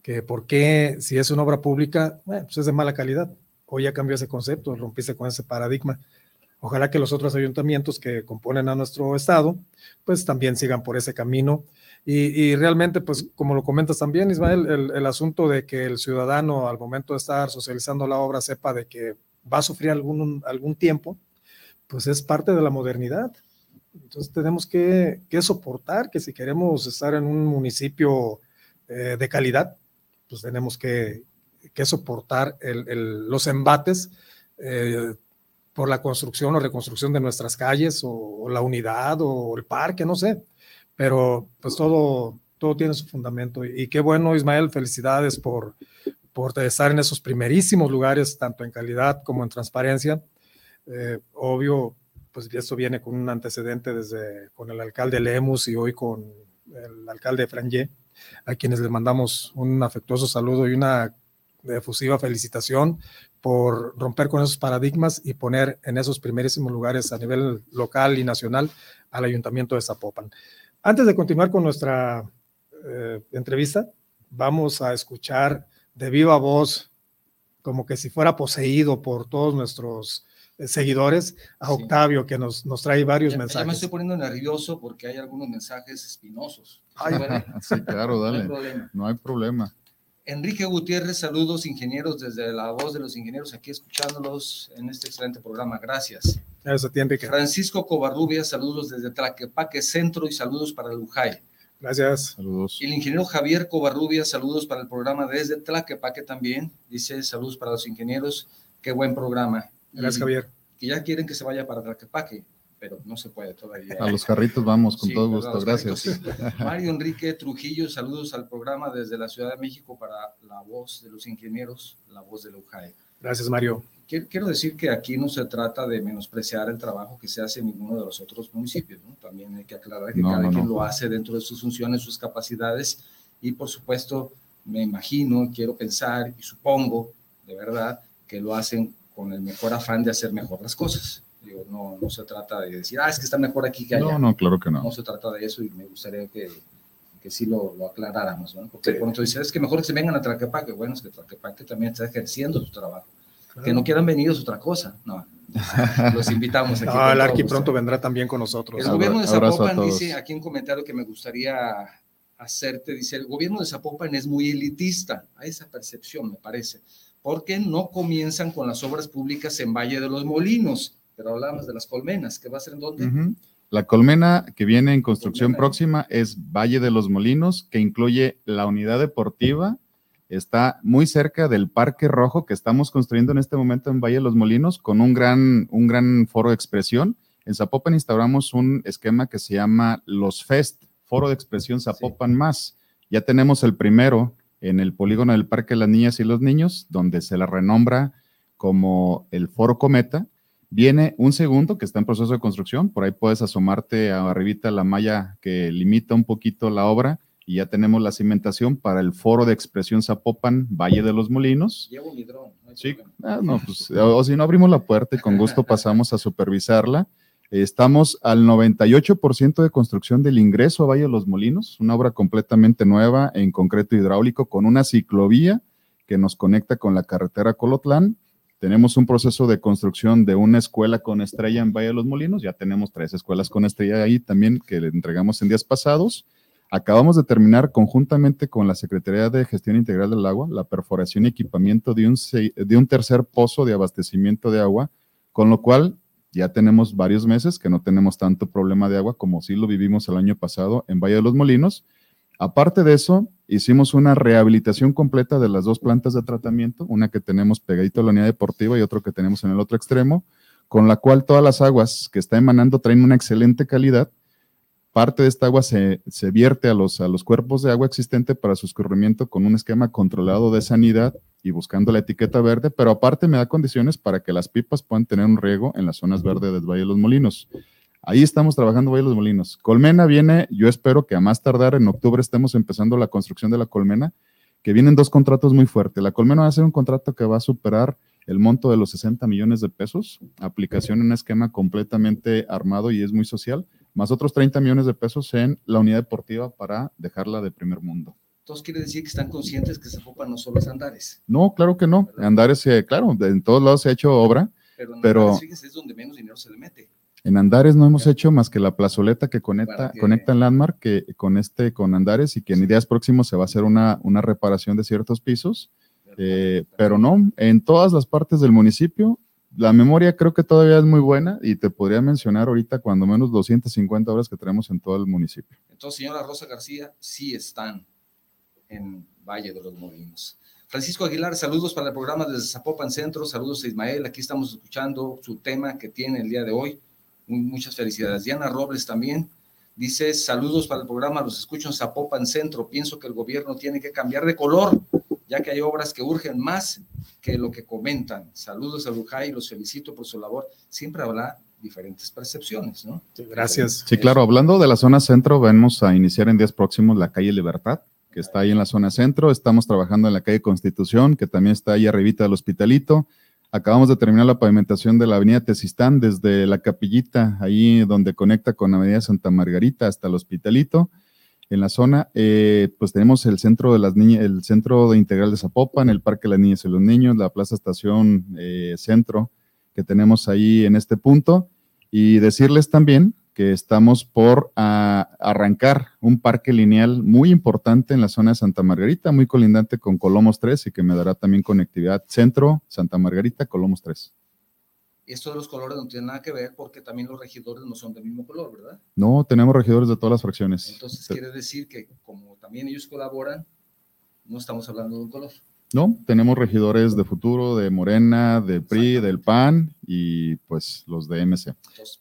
Que por qué, si es una obra pública, pues es de mala calidad. Hoy ya cambió ese concepto, rompiste con ese paradigma. Ojalá que los otros ayuntamientos que componen a nuestro estado, pues también sigan por ese camino. Y, realmente, pues como lo comentas también, Ismael, el, el, asunto de que el ciudadano al momento de estar socializando la obra sepa de que va a sufrir algún, algún tiempo, pues es parte de la modernidad. Entonces tenemos que, soportar que si queremos estar en un municipio eh, de calidad, pues tenemos que, soportar los embates eh, por la construcción o reconstrucción de nuestras calles o, la unidad o el parque, no sé. Pero pues todo, todo tiene su fundamento. Y, qué bueno, Ismael, felicidades por, por estar en esos primerísimos lugares, tanto en calidad como en transparencia. Eh, obvio, pues esto viene con un antecedente desde con el alcalde Lemus y hoy con el alcalde Frangé, a quienes les mandamos un afectuoso saludo y una efusiva felicitación por romper con esos paradigmas y poner en esos primerísimos lugares a nivel local y nacional al ayuntamiento de Zapopan. Antes de continuar con nuestra eh, entrevista, vamos a escuchar de viva voz, como que si fuera poseído por todos nuestros seguidores, a Octavio, que nos, nos trae varios mensajes. Ya me estoy poniendo nervioso porque hay algunos mensajes espinosos. sí, claro, dale. No hay problema. No hay problema. Enrique Gutiérrez, saludos ingenieros desde la voz de los ingenieros aquí escuchándolos en este excelente programa. Gracias. Gracias a ti, Enrique. Francisco Covarrubia, saludos desde Tlaquepaque Centro y saludos para Lujay. Gracias. Saludos. Y el ingeniero Javier Covarrubia, saludos para el programa desde Tlaquepaque también. Dice saludos para los ingenieros. Qué buen programa. Gracias, Javier. Que ya quieren que se vaya para Tlaquepaque. pero no se puede todavía. A los carritos vamos, con Sí, todo gusto, gracias. carritos, sí. Mario Enrique Trujillo, saludos al programa desde la Ciudad de México para la voz de los ingenieros, la voz de la UJAE. Gracias, Mario. Quiero, quiero decir que aquí no se trata de menospreciar el trabajo que se hace en ninguno de los otros municipios. ¿no? También hay que aclarar que No, cada no, quien no. lo hace dentro de sus funciones, sus capacidades y por supuesto me imagino, quiero pensar y supongo de verdad que lo hacen con el mejor afán de hacer mejor las cosas. Digo, no, no se trata de decir, ah, es que está mejor aquí que allá. No, no, claro que no. No se trata de eso y me gustaría que, que sí lo, lo aclaráramos, ¿no? Porque de pronto dice, es que mejor que se vengan a Tlaquepaque. Bueno, es que Tlaquepaque también está ejerciendo su trabajo. Que no quieran venir es otra cosa. No, los invitamos aquí. No, con el Arqui pronto vendrá también con nosotros. El gobierno de Zapopan dice aquí un comentario que me gustaría hacerte, dice, el gobierno de Zapopan es muy elitista, a esa percepción me parece, porque no comienzan con las obras públicas en Valle de los Molinos, pero hablamos de las colmenas, que va a ser en dónde? La colmena que viene en construcción Colmena. próxima es Valle de los Molinos, que incluye la unidad deportiva. Está muy cerca del Parque Rojo que estamos construyendo en este momento en Valle de los Molinos, con un gran, un gran foro de expresión. En Zapopan instauramos un esquema que se llama Los Fest, Foro de Expresión Zapopan Más. Ya tenemos el primero en el polígono del Parque de las Niñas y los Niños, donde se la renombra como el Foro Cometa. Viene un segundo que está en proceso de construcción, por ahí puedes asomarte a arribita la malla que limita un poquito la obra y ya tenemos la cimentación para el Foro de Expresión Zapopan Valle de los Molinos. Llevo mi dron. no Sí, ah, no, pues, o, o si no abrimos la puerta y con gusto pasamos a supervisarla. Estamos al 98% de construcción del ingreso a Valle de los Molinos, una obra completamente nueva en concreto hidráulico con una ciclovía que nos conecta con la carretera Colotlán. Tenemos un proceso de construcción de una escuela con estrella en Valle de los Molinos. Ya tenemos tres escuelas con estrella ahí también que le entregamos en días pasados. Acabamos de terminar conjuntamente con la Secretaría de Gestión Integral del Agua la perforación y equipamiento de un, de un tercer pozo de abastecimiento de agua, con lo cual ya tenemos varios meses que no tenemos tanto problema de agua como sí lo vivimos el año pasado en Valle de los Molinos. Aparte de eso, hicimos una rehabilitación completa de las dos plantas de tratamiento, una que tenemos pegadito a la unidad deportiva y otro que tenemos en el otro extremo, con la cual todas las aguas que está emanando traen una excelente calidad. Parte de esta agua se, se vierte a los, a los cuerpos de agua existente para su escurrimiento con un esquema controlado de sanidad y buscando la etiqueta verde, pero aparte me da condiciones para que las pipas puedan tener un riego en las zonas verdes del Valle de los Molinos. Ahí estamos trabajando Valle de los Molinos. Colmena viene, yo espero que a más tardar en octubre estemos empezando la construcción de la colmena, que vienen dos contratos muy fuertes. La colmena va a ser un contrato que va a superar el monto de los 60 millones de pesos, aplicación en un esquema completamente armado y es muy social, más otros 30 millones de pesos en la unidad deportiva para dejarla de primer mundo. Entonces quiere decir que están conscientes que Zapopan no solo es Andares, No, claro que no. Andares, eh, claro, en todos lados se ha hecho obra. pero en Pero- Andares, fíjense, es donde menos dinero se le mete. En Andares no hemos hecho más que la plazoleta que conecta, que- conecta en Landmark que, con este, con Andares y que en días próximos se va a hacer una, una reparación de ciertos pisos. Eh, pero no, en todas las partes del municipio, la memoria creo que todavía es muy buena y te podría mencionar ahorita cuando menos 250 horas que tenemos en todo el municipio. Entonces, señora Rosa García, sí están en Valle de los Molinos. Francisco Aguilar, saludos para el programa desde Zapopan Centro, saludos a Ismael, aquí estamos escuchando su tema que tiene el día de hoy. Muchas felicidades. Diana Robles también dice, saludos para el programa, los escucho en Zapopan Centro, pienso que el gobierno tiene que cambiar de color, ya que hay obras que urgen más que lo que comentan. Saludos a Lujay, los felicito por su labor. Siempre habrá diferentes percepciones, ¿no? Sí, gracias. Sí, claro, hablando de la zona centro, vamos a iniciar en días próximos la calle Libertad, que está ahí en la zona centro. Estamos trabajando en la calle Constitución, que también está ahí arribita del hospitalito. Acabamos de terminar la pavimentación de la avenida Tesistán desde la capillita, ahí donde conecta con la avenida Santa Margarita hasta el hospitalito. En la zona, eh, pues tenemos el centro de las niñas, el centro de integral de Zapopan, el Parque de las Niñas y los Niños, la Plaza Estación eh, Centro que tenemos ahí en este punto. Y decirles también que estamos por ah, arrancar un parque lineal muy importante en la zona de Santa Margarita, muy colindante con Colomos 3 y que me dará también conectividad centro, Santa Margarita, Colomos 3. Esto de los colores no tiene nada que ver porque también los regidores no son del mismo color, ¿verdad? No, tenemos regidores de todas las fracciones. Entonces quiere decir que como también ellos colaboran, no estamos hablando de un color. No, tenemos regidores de futuro, de Morena, de PRI, del PAN y pues los de MC.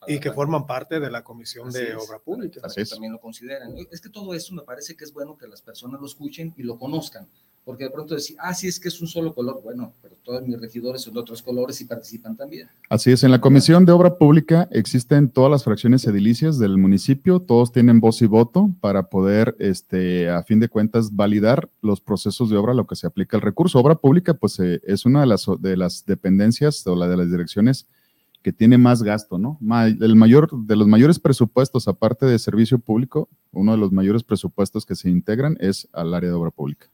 y que forman parte de la Comisión de Obra Pública. Así es. También lo consideran. Es que todo eso me parece que es bueno que las personas lo escuchen y lo conozcan porque de pronto decir, ah, sí, es que es un solo color. Bueno, pero todos mis regidores son de otros colores y participan también. Así es, en la Comisión de Obra Pública existen todas las fracciones edilicias del municipio, todos tienen voz y voto para poder, este, a fin de cuentas, validar los procesos de obra, lo que se aplica al recurso. Obra Pública, pues, eh, es una de las, de las dependencias o la de las direcciones que tiene más gasto, ¿no? El mayor, de los mayores presupuestos, aparte de servicio público, uno de los mayores presupuestos que se integran es al área de obra pública.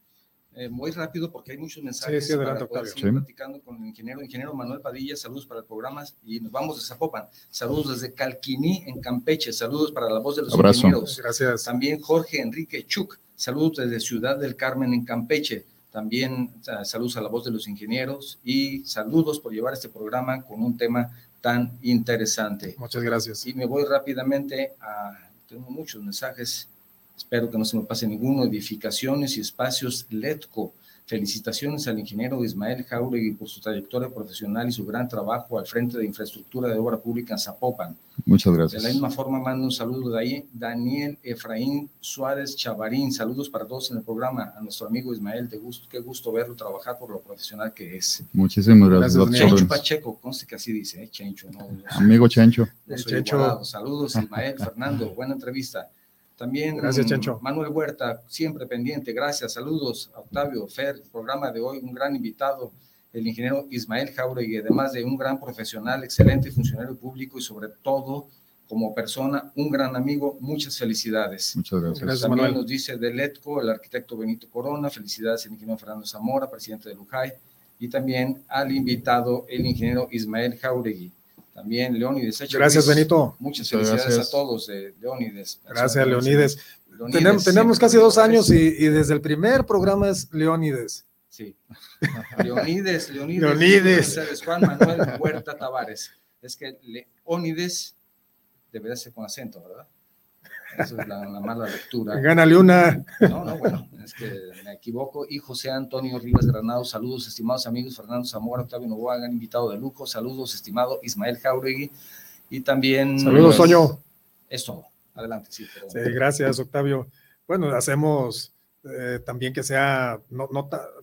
Eh, muy rápido porque hay muchos mensajes. Sí, sí, adelante, para platicando con el ingeniero, ingeniero Manuel Padilla. Saludos para el programa y nos vamos de Zapopan. Saludos desde Calquiní, en Campeche. Saludos para la voz de los ingenieros. Gracias. También Jorge Enrique Chuk. Saludos desde Ciudad del Carmen, en Campeche. También saludos a la voz de los ingenieros y saludos por llevar este programa con un tema tan interesante. Muchas gracias. Y me voy rápidamente a. Tengo muchos mensajes Espero que no se me pase ninguno. Edificaciones y espacios LETCO. Felicitaciones al ingeniero Ismael Jauregui por su trayectoria profesional y su gran trabajo al frente de infraestructura de obra pública en Zapopan. Muchas gracias. De la misma forma, mando un saludo de ahí, Daniel Efraín Suárez Chavarín. Saludos para todos en el programa. A nuestro amigo Ismael, de gusto, qué gusto verlo trabajar por lo profesional que es. Muchísimas gracias. gracias Chencho Pacheco, conste que así dice, ¿eh? Chencho. ¿no? Amigo Chencho. Chencho. Saludos, Ismael, Fernando, buena entrevista. También Gracias, Chancho. Manuel Huerta, siempre pendiente. Gracias, saludos. Octavio, Fer, programa de hoy, un gran invitado, el ingeniero Ismael Jauregui, además de un gran profesional, excelente funcionario público y sobre todo como persona, un gran amigo. Muchas felicidades. Muchas gracias. También nos dice del ETCO, el arquitecto Benito Corona, felicidades al ingeniero Fernando Zamora, presidente de Lujay, y también al invitado, el ingeniero Ismael Jauregui. También Leónides. Gracias, Benito. Muchas felicidades a todos, de Leónides. Gracias, Leónides. tenemos, casi dos años y, desde el primer programa es Leónides. Sí. Leónides, Leónides. Leónides. Juan Manuel Huerta Tavares. Es que Leónides debería ser con acento, ¿verdad? Esa es la, mala lectura. Gánale una. No, no, bueno, es que me equivoco. Y José Antonio Rivas Granado, saludos, estimados amigos. Fernando Zamora, Octavio Novoa, han invitado de lujo. Saludos, estimado Ismael Jauregui. Y también. Saludos, Soño. Es todo. Adelante, sí. Sí, gracias, Octavio. Bueno, hacemos eh, también que sea, no,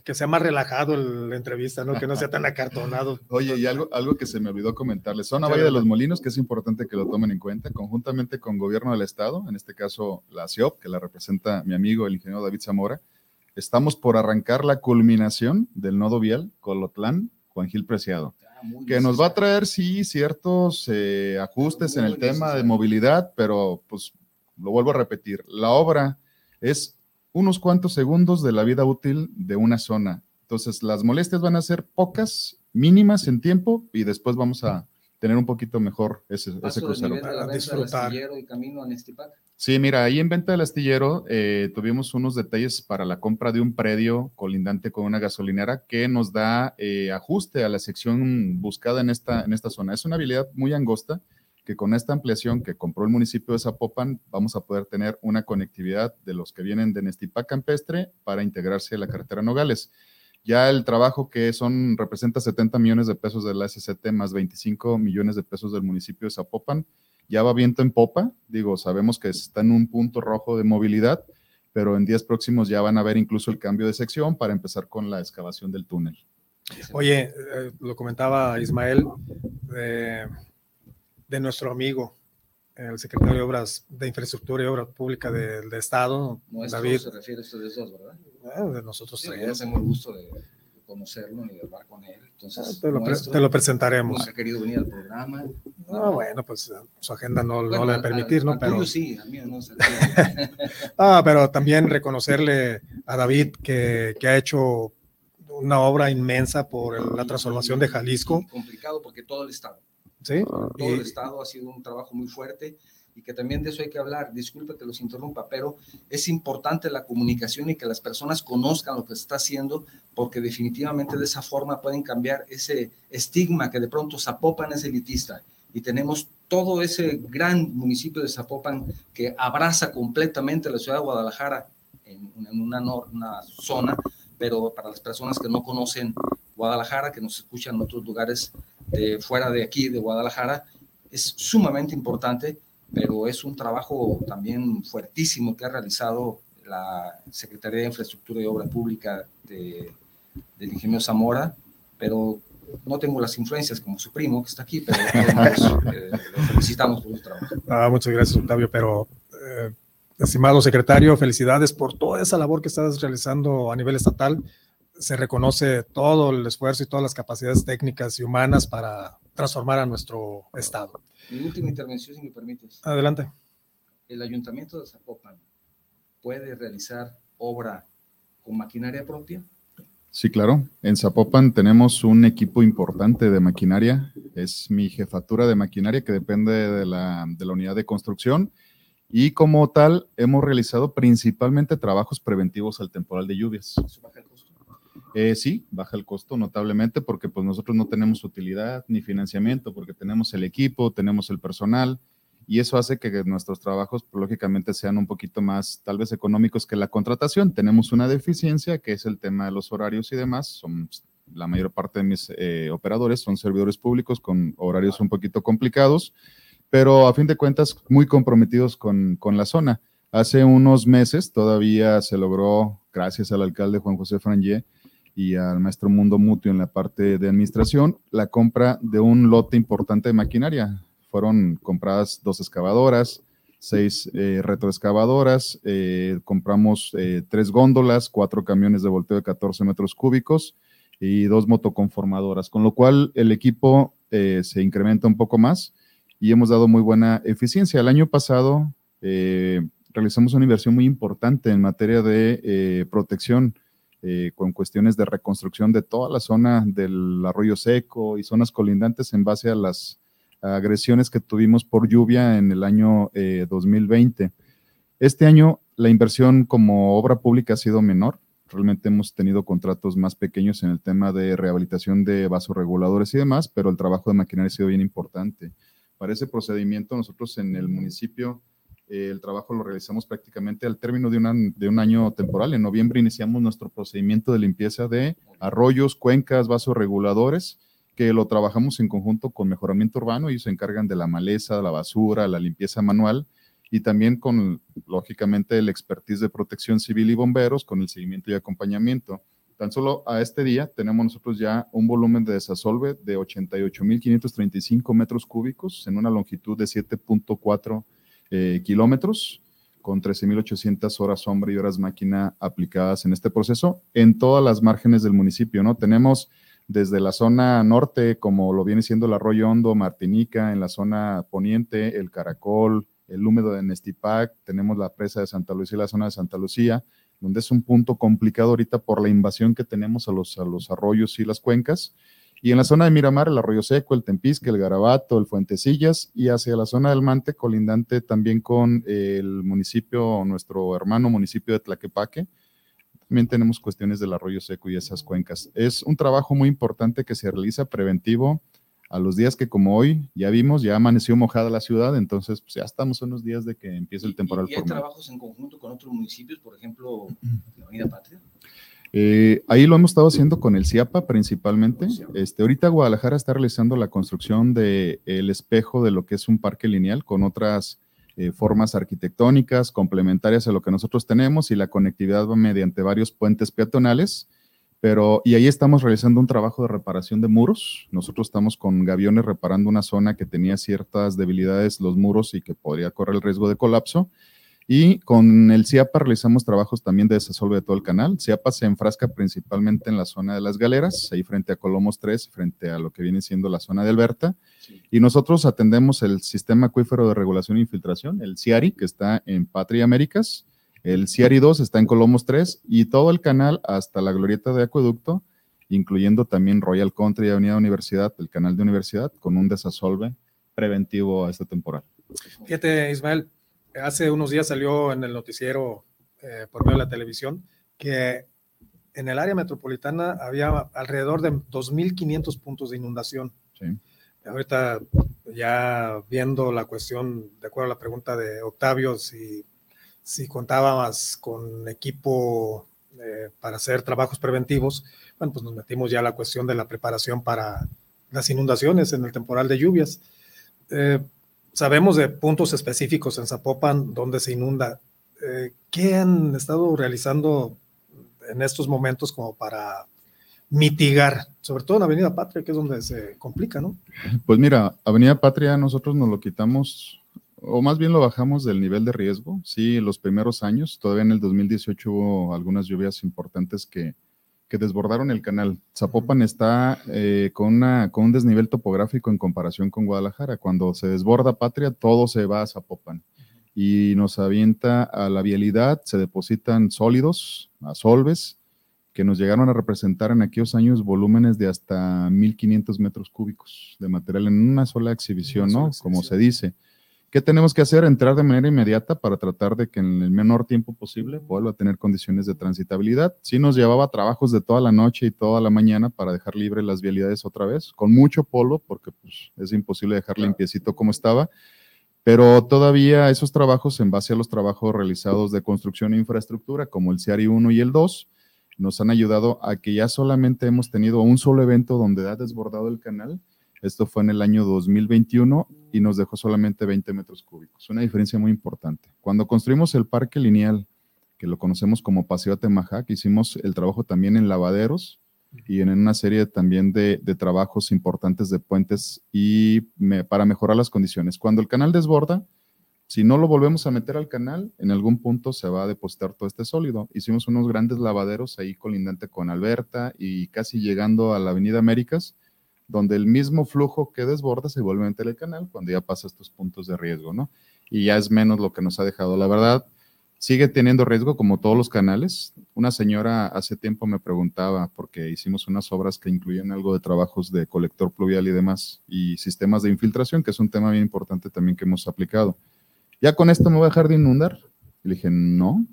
que sea más relajado la entrevista, ¿no? que no sea tan acartonado. Oye, y algo, algo que se me olvidó comentarles, Zona Valle de los Molinos, que es importante que lo tomen en cuenta, conjuntamente con Gobierno del Estado, en este caso la CIOP, que la representa mi amigo el ingeniero David Zamora, estamos por arrancar la culminación del nodo vial Colotlán, Juan Gil Preciado, ah, que nos va a traer, sí, ciertos eh, ajustes en el tema de movilidad, pero pues lo vuelvo a repetir, la obra es unos cuantos segundos de la vida útil de una zona. Entonces, las molestias van a ser pocas, mínimas en tiempo, y después vamos a tener un poquito mejor ese, ese crucero. Sí, mira, ahí en Venta del Astillero eh, tuvimos unos detalles para la compra de un predio colindante con una gasolinera que nos da eh, ajuste a la sección buscada en esta, en esta zona. Es una habilidad muy angosta que con esta ampliación que compró el municipio de Zapopan vamos a poder tener una conectividad de los que vienen de Nestipac Campestre para integrarse a la carretera Nogales. Ya el trabajo que son representa 70 millones de pesos de la SCT más 25 millones de pesos del municipio de Zapopan, ya va viento en popa, digo, sabemos que está en un punto rojo de movilidad, pero en días próximos ya van a ver incluso el cambio de sección para empezar con la excavación del túnel. Oye, eh, lo comentaba Ismael, eh, de nuestro amigo, el secretario de Obras de Infraestructura y Obras Públicas del Estado, Nuestro David. se refiere a ustedes dos, ¿verdad? Ah, de nosotros sí, tres. Tengo el gusto de conocerlo y de hablar con él. Entonces, ah, te, lo te, lo presentaremos. ha querido venir al programa. No, bueno, pues su agenda no, no le va a permitir, ¿no? pero sí, a mí no. ah, pero también reconocerle a David que, que ha hecho una obra inmensa por la transformación de Jalisco. Complicado porque todo el Estado ¿sí? Todo el Estado ha sido un trabajo muy fuerte y que también de eso hay que hablar. Disculpe que los interrumpa, pero es importante la comunicación y que las personas conozcan lo que se está haciendo, porque definitivamente de esa forma pueden cambiar ese estigma que de pronto Zapopan es elitista y tenemos todo ese gran municipio de Zapopan que abraza completamente la ciudad de Guadalajara en, una, una zona pero para las personas que no conocen Guadalajara, que nos escuchan en otros lugares de fuera de aquí, de Guadalajara, es sumamente importante, pero es un trabajo también fuertísimo que ha realizado la Secretaría de Infraestructura y Obra Pública de, del ingeniero Zamora, pero no tengo las influencias como su primo que está aquí, pero eh, lo felicitamos por su trabajo. Ah, muchas gracias, Octavio, pero eh, estimado secretario, felicidades por toda esa labor que estás realizando a nivel estatal. Se reconoce todo el esfuerzo y todas las capacidades técnicas y humanas para transformar a nuestro estado. Mi última intervención, si me permites. Adelante. El ayuntamiento de Zapopan puede realizar obra con maquinaria propia? Sí, claro. En Zapopan tenemos un equipo importante de maquinaria. Es mi jefatura de maquinaria que depende de la, de la unidad de construcción. Y como tal, hemos realizado principalmente trabajos preventivos al temporal de lluvias. ¿Eso baja el costo? Eh, sí, baja el costo notablemente porque pues nosotros no tenemos utilidad ni financiamiento porque tenemos el equipo, tenemos el personal y eso hace que nuestros trabajos, pues, lógicamente, sean un poquito más, tal vez, económicos que la contratación. Tenemos una deficiencia, que es el tema de los horarios y demás. Son, la mayor parte de mis eh, operadores son servidores públicos con horarios un poquito complicados, pero a fin de cuentas, muy comprometidos con, con la zona. Hace unos meses todavía se logró, gracias al alcalde Juan José Frangé, y al maestro Mundo Mutuo en la parte de administración, la compra de un lote importante de maquinaria fueron compradas dos excavadoras, seis eh, retroexcavadoras, eh, compramos eh, tres góndolas, cuatro camiones de volteo de 14 metros cúbicos y dos motoconformadoras, con lo cual el equipo se incrementa un poco más y hemos dado muy buena eficiencia. El año pasado realizamos una inversión muy importante en materia de protección. Con cuestiones de reconstrucción de toda la zona del arroyo seco y zonas colindantes en base a las agresiones que tuvimos por lluvia en el año 2020. Eh, este año la inversión como obra pública ha sido menor. Realmente hemos tenido contratos más pequeños en el tema de rehabilitación de vasos reguladores y demás, pero el trabajo de maquinaria ha sido bien importante. Para ese procedimiento, nosotros en el municipio eh, el trabajo lo realizamos prácticamente al término de, de un año temporal. En noviembre iniciamos nuestro procedimiento de limpieza de arroyos, cuencas, vasos reguladores que lo trabajamos en conjunto con mejoramiento urbano, y se encargan de la maleza, la basura, la limpieza manual y también con, lógicamente, el expertise de protección civil y bomberos con el seguimiento y acompañamiento. Tan solo a este día tenemos nosotros ya un volumen de desasolve de 88.535 metros cúbicos en una longitud de 7.4 eh, kilómetros con 13.800 horas sombra y horas máquina aplicadas en este proceso en todas las márgenes del municipio, ¿no? Tenemos desde la zona norte, como lo viene siendo el Arroyo Hondo, Martinica, en la zona poniente, el Caracol, el húmedo de Nestipac, tenemos la presa de Santa Lucía y la zona de Santa Lucía, donde es un punto complicado ahorita por la invasión que tenemos a los, a los arroyos y las cuencas. Y en la zona de Miramar, el Arroyo Seco, el Tempisque, el Garabato, el Fuentecillas, y hacia la zona del Mante, colindante también con el municipio, nuestro hermano municipio de Tlaquepaque, también tenemos cuestiones del arroyo seco y esas cuencas. Es un trabajo muy importante que se realiza preventivo a los días que como hoy ya vimos, ya amaneció mojada la ciudad, entonces pues ya estamos en los días de que empiece el temporal ¿Y, hay trabajos en conjunto con otros municipios, por ejemplo, la Avenida Patria? Eh, ahí lo hemos estado haciendo con el CIAPA principalmente. Este, ahorita Guadalajara está realizando la construcción del el espejo de lo que es un parque lineal con otras eh, formas arquitectónicas complementarias a lo que nosotros tenemos y la conectividad va mediante varios puentes peatonales. Pero, y ahí estamos realizando un trabajo de reparación de muros. Nosotros estamos con gaviones reparando una zona que tenía ciertas debilidades, los muros, y que podría correr el riesgo de colapso. Y con el CIAPA realizamos trabajos también de desasolve de todo el canal. CIAPA se enfrasca principalmente en la zona de las galeras, ahí frente a Colomos 3, frente a lo que viene siendo la zona de Alberta. Y nosotros atendemos el sistema acuífero de regulación e infiltración, el CIARI, que está en Patria Américas. El CIARI 2 está en Colomos 3 y todo el canal hasta la glorieta de acueducto, incluyendo también Royal Country y Avenida Universidad, el canal de Universidad, con un desasolve preventivo a esta temporada. Fíjate, Ismael, hace unos días salió en el noticiero eh, por medio de la televisión que en el área metropolitana había alrededor de 2.500 puntos de inundación. Ahorita ya viendo la cuestión, de acuerdo a la pregunta de Octavio, si, si contábamos con equipo eh, para hacer trabajos preventivos, bueno, pues nos metimos ya a la cuestión de la preparación para las inundaciones en el temporal de lluvias. Eh, sabemos de puntos específicos en Zapopan donde se inunda. Eh, ¿Qué han estado realizando en estos momentos como para mitigar, sobre todo en Avenida Patria, que es donde se complica, ¿no? Pues mira, Avenida Patria nosotros nos lo quitamos, o más bien lo bajamos del nivel de riesgo. Sí, los primeros años, todavía en el 2018 hubo algunas lluvias importantes que, que desbordaron el canal. Zapopan está eh, con, una, con un desnivel topográfico en comparación con Guadalajara. Cuando se desborda Patria, todo se va a Zapopan y nos avienta a la vialidad, se depositan sólidos, a solves, que nos llegaron a representar en aquellos años volúmenes de hasta 1500 metros cúbicos de material en una sola exhibición, ¿no? Como se dice. ¿Qué tenemos que hacer? Entrar de manera inmediata para tratar de que en el menor tiempo posible vuelva a tener condiciones de transitabilidad. Sí nos llevaba trabajos de toda la noche y toda la mañana para dejar libre las vialidades otra vez, con mucho polvo, porque pues, es imposible dejar limpiecito como estaba. Pero todavía esos trabajos, en base a los trabajos realizados de construcción e infraestructura, como el CIARI 1 y el 2, nos han ayudado a que ya solamente hemos tenido un solo evento donde ha desbordado el canal. Esto fue en el año 2021 y nos dejó solamente 20 metros cúbicos. Una diferencia muy importante. Cuando construimos el parque lineal, que lo conocemos como Paseo Atemajac, hicimos el trabajo también en lavaderos y en una serie también de, trabajos importantes de puentes y para mejorar las condiciones. Cuando el canal desborda, si no lo volvemos a meter al canal, en algún punto se va a depositar todo este sólido. Hicimos unos grandes lavaderos ahí colindante con Alberta y casi llegando a la Avenida Américas, donde el mismo flujo que desborda se vuelve a meter al canal cuando ya pasa estos puntos de riesgo, ¿no? Y ya es menos lo que nos ha dejado. La verdad, sigue teniendo riesgo como todos los canales. Una señora hace tiempo me preguntaba, porque hicimos unas obras que incluían algo de trabajos de colector pluvial y demás, y sistemas de infiltración, que es un tema bien importante también que hemos aplicado ¿ya con esto me voy a dejar de inundar? Y le dije, no,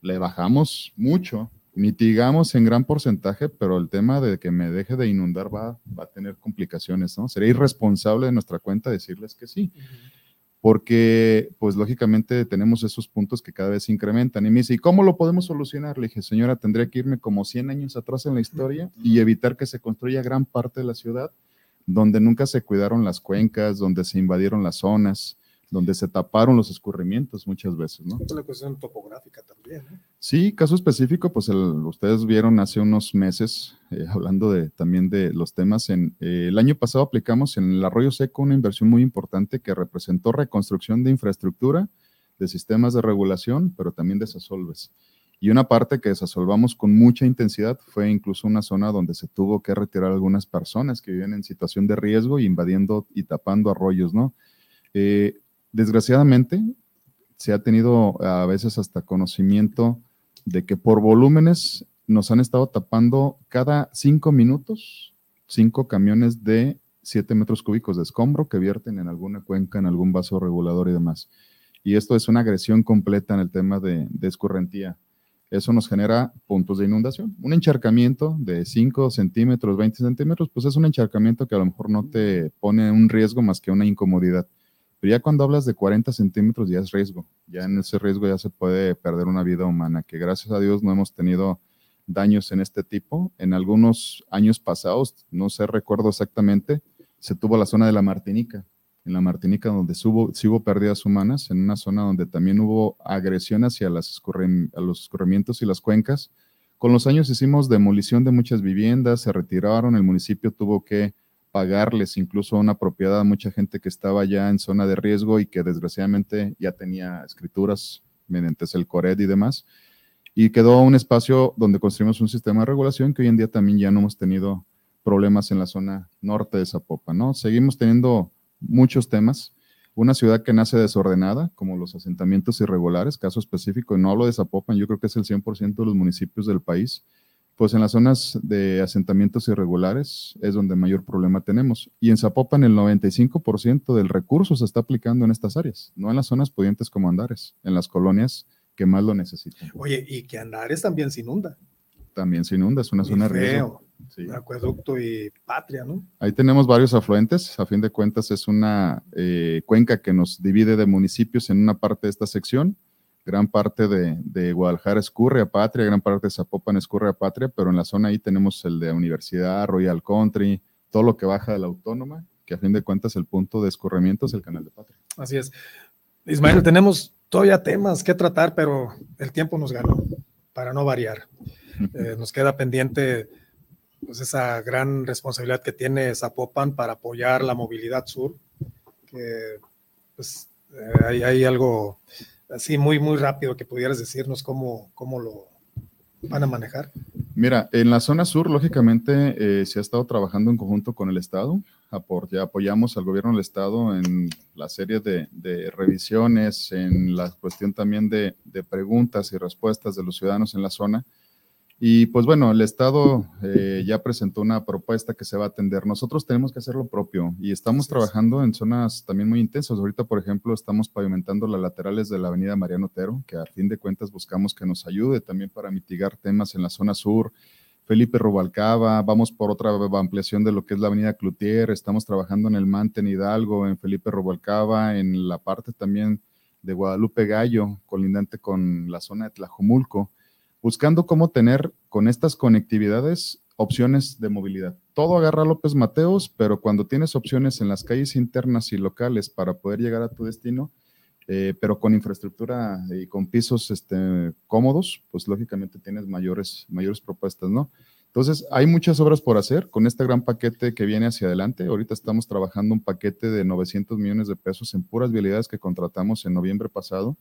le bajamos mucho, mitigamos en gran porcentaje, pero el tema de que me deje de inundar va, va a tener complicaciones, ¿no? Sería irresponsable de nuestra cuenta decirles que sí. Porque, pues lógicamente tenemos esos puntos que cada vez se incrementan. Y me dice, ¿y cómo lo podemos solucionar? Le dije, señora, tendría que irme como 100 años atrás en la historia y evitar que se construya gran parte de la ciudad donde nunca se cuidaron las cuencas, donde se invadieron las zonas, donde se taparon los escurrimientos muchas veces, ¿no? Es una cuestión topográfica también, ¿no? Sí, caso específico, pues ustedes vieron hace unos meses, eh, hablando de, también de los temas, en, eh, el año pasado aplicamos en el Arroyo Seco una inversión muy importante que representó reconstrucción de infraestructura, de sistemas de regulación, pero también de desasolves. Y una parte que desasolvamos con mucha intensidad fue incluso una zona donde se tuvo que retirar algunas personas que viven en situación de riesgo invadiendo y tapando arroyos, ¿no? Eh, Desgraciadamente, se ha tenido a veces hasta conocimiento de que por volúmenes nos han estado tapando cada cinco minutos cinco camiones de siete metros cúbicos de escombro que vierten en alguna cuenca, en algún vaso regulador y demás. Y esto es una agresión completa en el tema de, de escurrentía. Eso nos genera puntos de inundación. Un encharcamiento de 5 centímetros, 20 centímetros, pues es un encharcamiento que a lo mejor no te pone un riesgo más que una incomodidad. Pero ya cuando hablas de 40 centímetros ya es riesgo. Ya en ese riesgo ya se puede perder una vida humana, que gracias a Dios no hemos tenido daños en este tipo. En algunos años pasados, no sé, recuerdo exactamente, se tuvo la zona de la Martinica, en la Martinica donde hubo, sí hubo pérdidas humanas, en una zona donde también hubo agresión hacia las los escurrimientos y las cuencas. Con los años hicimos demolición de muchas viviendas, se retiraron, el municipio tuvo que pagarles incluso una propiedad a mucha gente que estaba ya en zona de riesgo y que desgraciadamente ya tenía escrituras mediante el CORED y demás. Y quedó un espacio donde construimos un sistema de regulación que hoy en día también ya no hemos tenido problemas en la zona norte de Zapopan, ¿no? Seguimos teniendo muchos temas. Una ciudad que nace desordenada, como los asentamientos irregulares, caso específico, y no hablo de Zapopan, yo creo que es el 100% de los municipios del país, pues en las zonas de asentamientos irregulares es donde mayor problema tenemos. Y en Zapopan el 95% del recurso se está aplicando en estas áreas, no en las zonas pudientes como Andares, en las colonias que más lo necesitan. Oye, y que Andares también se inunda. También se inunda, es una zona riesgo. Acueducto y Patria, ¿no? Ahí tenemos varios afluentes, a fin de cuentas es una eh, cuenca que nos divide de municipios en una parte de esta sección gran parte de, de, Guadalajara escurre a Patria, gran parte de Zapopan escurre a Patria, pero en la zona ahí tenemos el de Universidad, Royal Country, todo lo que baja de la Autónoma, que a fin de cuentas el punto de escurrimiento es el canal de Patria. Así es. Ismael, tenemos todavía temas que tratar, pero el tiempo nos ganó, para no variar. Eh, nos queda pendiente pues, esa gran responsabilidad que tiene Zapopan para apoyar la movilidad sur, que pues eh, hay, algo así muy, muy rápido que pudieras decirnos cómo, cómo lo van a manejar. Mira, en la zona sur, lógicamente, eh, se ha estado trabajando en conjunto con el Estado. ya apoyamos al gobierno del Estado en la serie de, revisiones, en la cuestión también de, preguntas y respuestas de los ciudadanos en la zona. Y pues bueno, el Estado eh, ya presentó una propuesta que se va a atender. Nosotros tenemos que hacer lo propio y estamos trabajando en zonas también muy intensas. Ahorita, por ejemplo, estamos pavimentando las laterales de la avenida Mariano Otero, que a fin de cuentas buscamos que nos ayude también para mitigar temas en la zona sur. Felipe Rubalcaba, vamos por otra ampliación de lo que es la avenida Cloutier, estamos trabajando en el Mante en Hidalgo, en Felipe Rubalcaba, en la parte también de Guadalupe Gallo, colindante con la zona de Tlajomulco buscando cómo tener con estas conectividades opciones de movilidad. Todo agarra López Mateos, pero cuando tienes opciones en las calles internas y locales para poder llegar a tu destino, eh, pero con infraestructura y con pisos este, cómodos, pues lógicamente tienes mayores, mayores propuestas, ¿no? Entonces, hay muchas obras por hacer con este gran paquete que viene hacia adelante. Ahorita estamos trabajando un paquete de 900 millones de pesos en puras vialidades que contratamos en noviembre pasado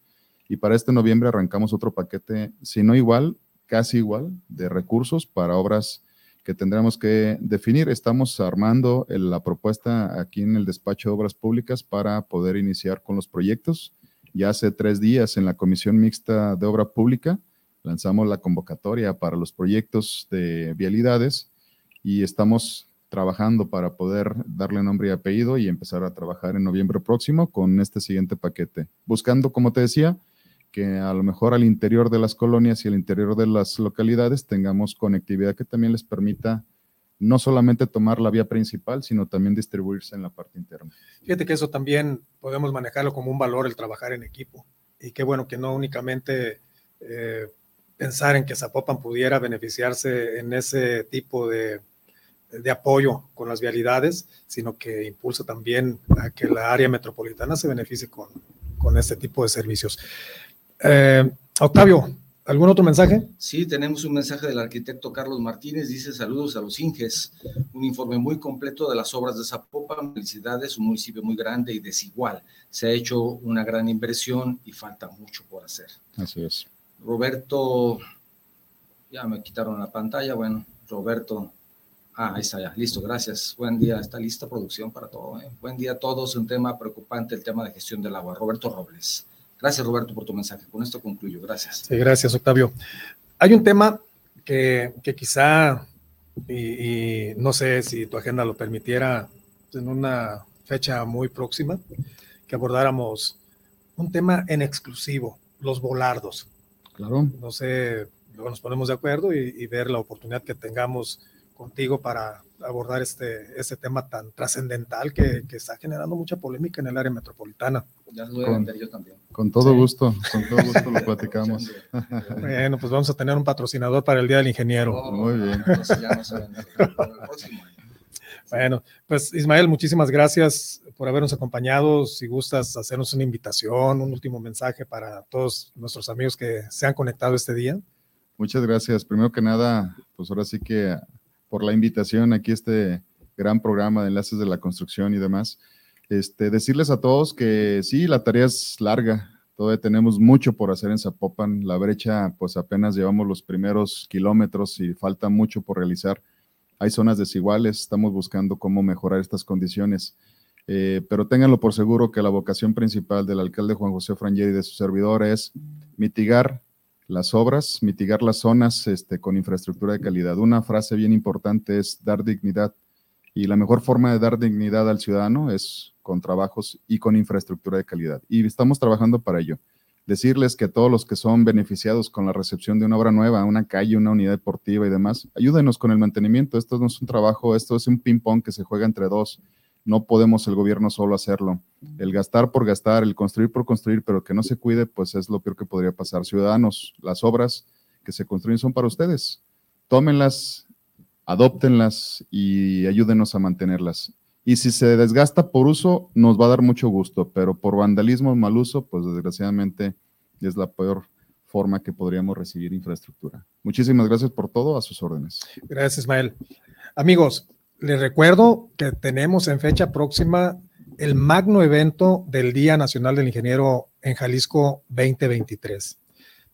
y para este noviembre arrancamos otro paquete, si no igual, casi igual, de recursos para obras que tendremos que definir. Estamos armando la propuesta aquí en el despacho de obras públicas para poder iniciar con los proyectos. Ya hace tres días en la Comisión Mixta de Obra Pública lanzamos la convocatoria para los proyectos de vialidades y estamos trabajando para poder darle nombre y apellido y empezar a trabajar en noviembre próximo con este siguiente paquete. Buscando, como te decía, que a lo mejor al interior de las colonias y al interior de las localidades tengamos conectividad que también les permita no solamente tomar la vía principal, sino también distribuirse en la parte interna. Fíjate que eso también podemos manejarlo como un valor el trabajar en equipo. Y qué bueno que no únicamente eh, pensar en que Zapopan pudiera beneficiarse en ese tipo de, de apoyo con las vialidades, sino que impulsa también a que la área metropolitana se beneficie con, con este tipo de servicios. Eh, Octavio, ¿algún otro mensaje? Sí, tenemos un mensaje del arquitecto Carlos Martínez. Dice saludos a los Inges. Un informe muy completo de las obras de Zapopan. Felicidades, un municipio muy grande y desigual. Se ha hecho una gran inversión y falta mucho por hacer. Así es. Roberto, ya me quitaron la pantalla. Bueno, Roberto. Ah, ahí está ya, listo, gracias. Buen día, está lista producción para todo. ¿eh? Buen día a todos, un tema preocupante, el tema de gestión del agua. Roberto Robles. Gracias, Roberto, por tu mensaje. Con esto concluyo. Gracias. Sí, gracias, Octavio. Hay un tema que, quizá, y, no sé si tu agenda lo permitiera, en una fecha muy próxima, que abordáramos un tema en exclusivo, los volardos. Claro. No sé, luego nos ponemos de acuerdo y, y ver la oportunidad que tengamos contigo para abordar este, este tema tan trascendental que, que, está generando mucha polémica en el área metropolitana. Ya lo voy a vender yo también. Con todo gusto, con todo gusto lo platicamos. bueno, pues vamos a tener un patrocinador para el Día del Ingeniero. Oh, Muy bien. Bueno, pues Ismael, muchísimas gracias por habernos acompañado. Si gustas hacernos una invitación, un último mensaje para todos nuestros amigos que se han conectado este día. Muchas gracias. Primero que nada, pues ahora sí que por la invitación aquí a este gran programa de enlaces de la construcción y demás. Este, decirles a todos que sí, la tarea es larga, todavía tenemos mucho por hacer en Zapopan, la brecha pues apenas llevamos los primeros kilómetros y falta mucho por realizar. Hay zonas desiguales, estamos buscando cómo mejorar estas condiciones, eh, pero ténganlo por seguro que la vocación principal del alcalde Juan José Frangeri y de su servidor es mitigar las obras, mitigar las zonas este, con infraestructura de calidad. Una frase bien importante es dar dignidad y la mejor forma de dar dignidad al ciudadano es con trabajos y con infraestructura de calidad. Y estamos trabajando para ello. Decirles que todos los que son beneficiados con la recepción de una obra nueva, una calle, una unidad deportiva y demás, ayúdenos con el mantenimiento. Esto no es un trabajo, esto es un ping-pong que se juega entre dos. No podemos el gobierno solo hacerlo. El gastar por gastar, el construir por construir, pero que no se cuide, pues es lo peor que podría pasar. Ciudadanos, las obras que se construyen son para ustedes. Tómenlas, adóptenlas y ayúdenos a mantenerlas. Y si se desgasta por uso, nos va a dar mucho gusto, pero por vandalismo, mal uso, pues desgraciadamente es la peor forma que podríamos recibir infraestructura. Muchísimas gracias por todo, a sus órdenes. Gracias, Ismael. Amigos, les recuerdo que tenemos en fecha próxima el magno evento del Día Nacional del Ingeniero en Jalisco 2023.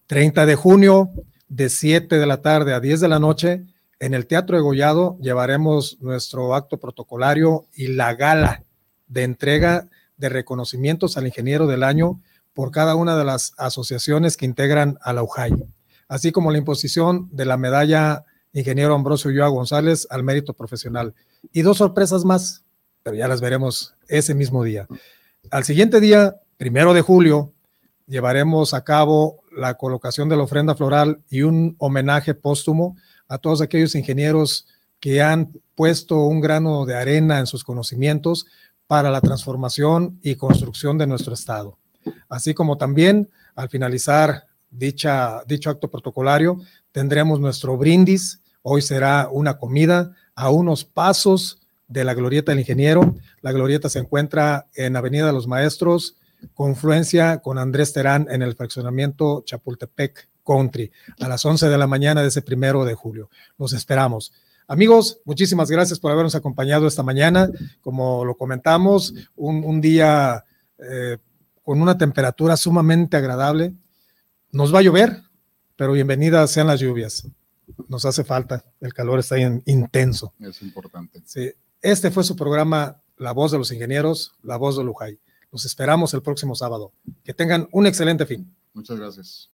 30 de junio, de 7 de la tarde a 10 de la noche, en el Teatro de Gollado llevaremos nuestro acto protocolario y la gala de entrega de reconocimientos al ingeniero del año por cada una de las asociaciones que integran a la UJAI, así como la imposición de la medalla Ingeniero Ambrosio Ulloa González al mérito profesional. Y dos sorpresas más, pero ya las veremos ese mismo día. Al siguiente día, primero de julio, llevaremos a cabo la colocación de la ofrenda floral y un homenaje póstumo a todos aquellos ingenieros que han puesto un grano de arena en sus conocimientos para la transformación y construcción de nuestro Estado así como también al finalizar dicha, dicho acto protocolario tendremos nuestro brindis. Hoy será una comida a unos pasos de la Glorieta del Ingeniero. La Glorieta se encuentra en Avenida de los Maestros, confluencia con Andrés Terán en el fraccionamiento Chapultepec Country, a las 11 de la mañana de ese primero de julio. Los esperamos. Amigos, muchísimas gracias por habernos acompañado esta mañana. Como lo comentamos, un, día eh, con una temperatura sumamente agradable. Nos va a llover, pero bienvenidas sean las lluvias. Nos hace falta, el calor está intenso. Es importante. Sí. Este fue su programa La Voz de los Ingenieros, La Voz de Lujay. Los esperamos el próximo sábado. Que tengan un excelente fin. Muchas gracias.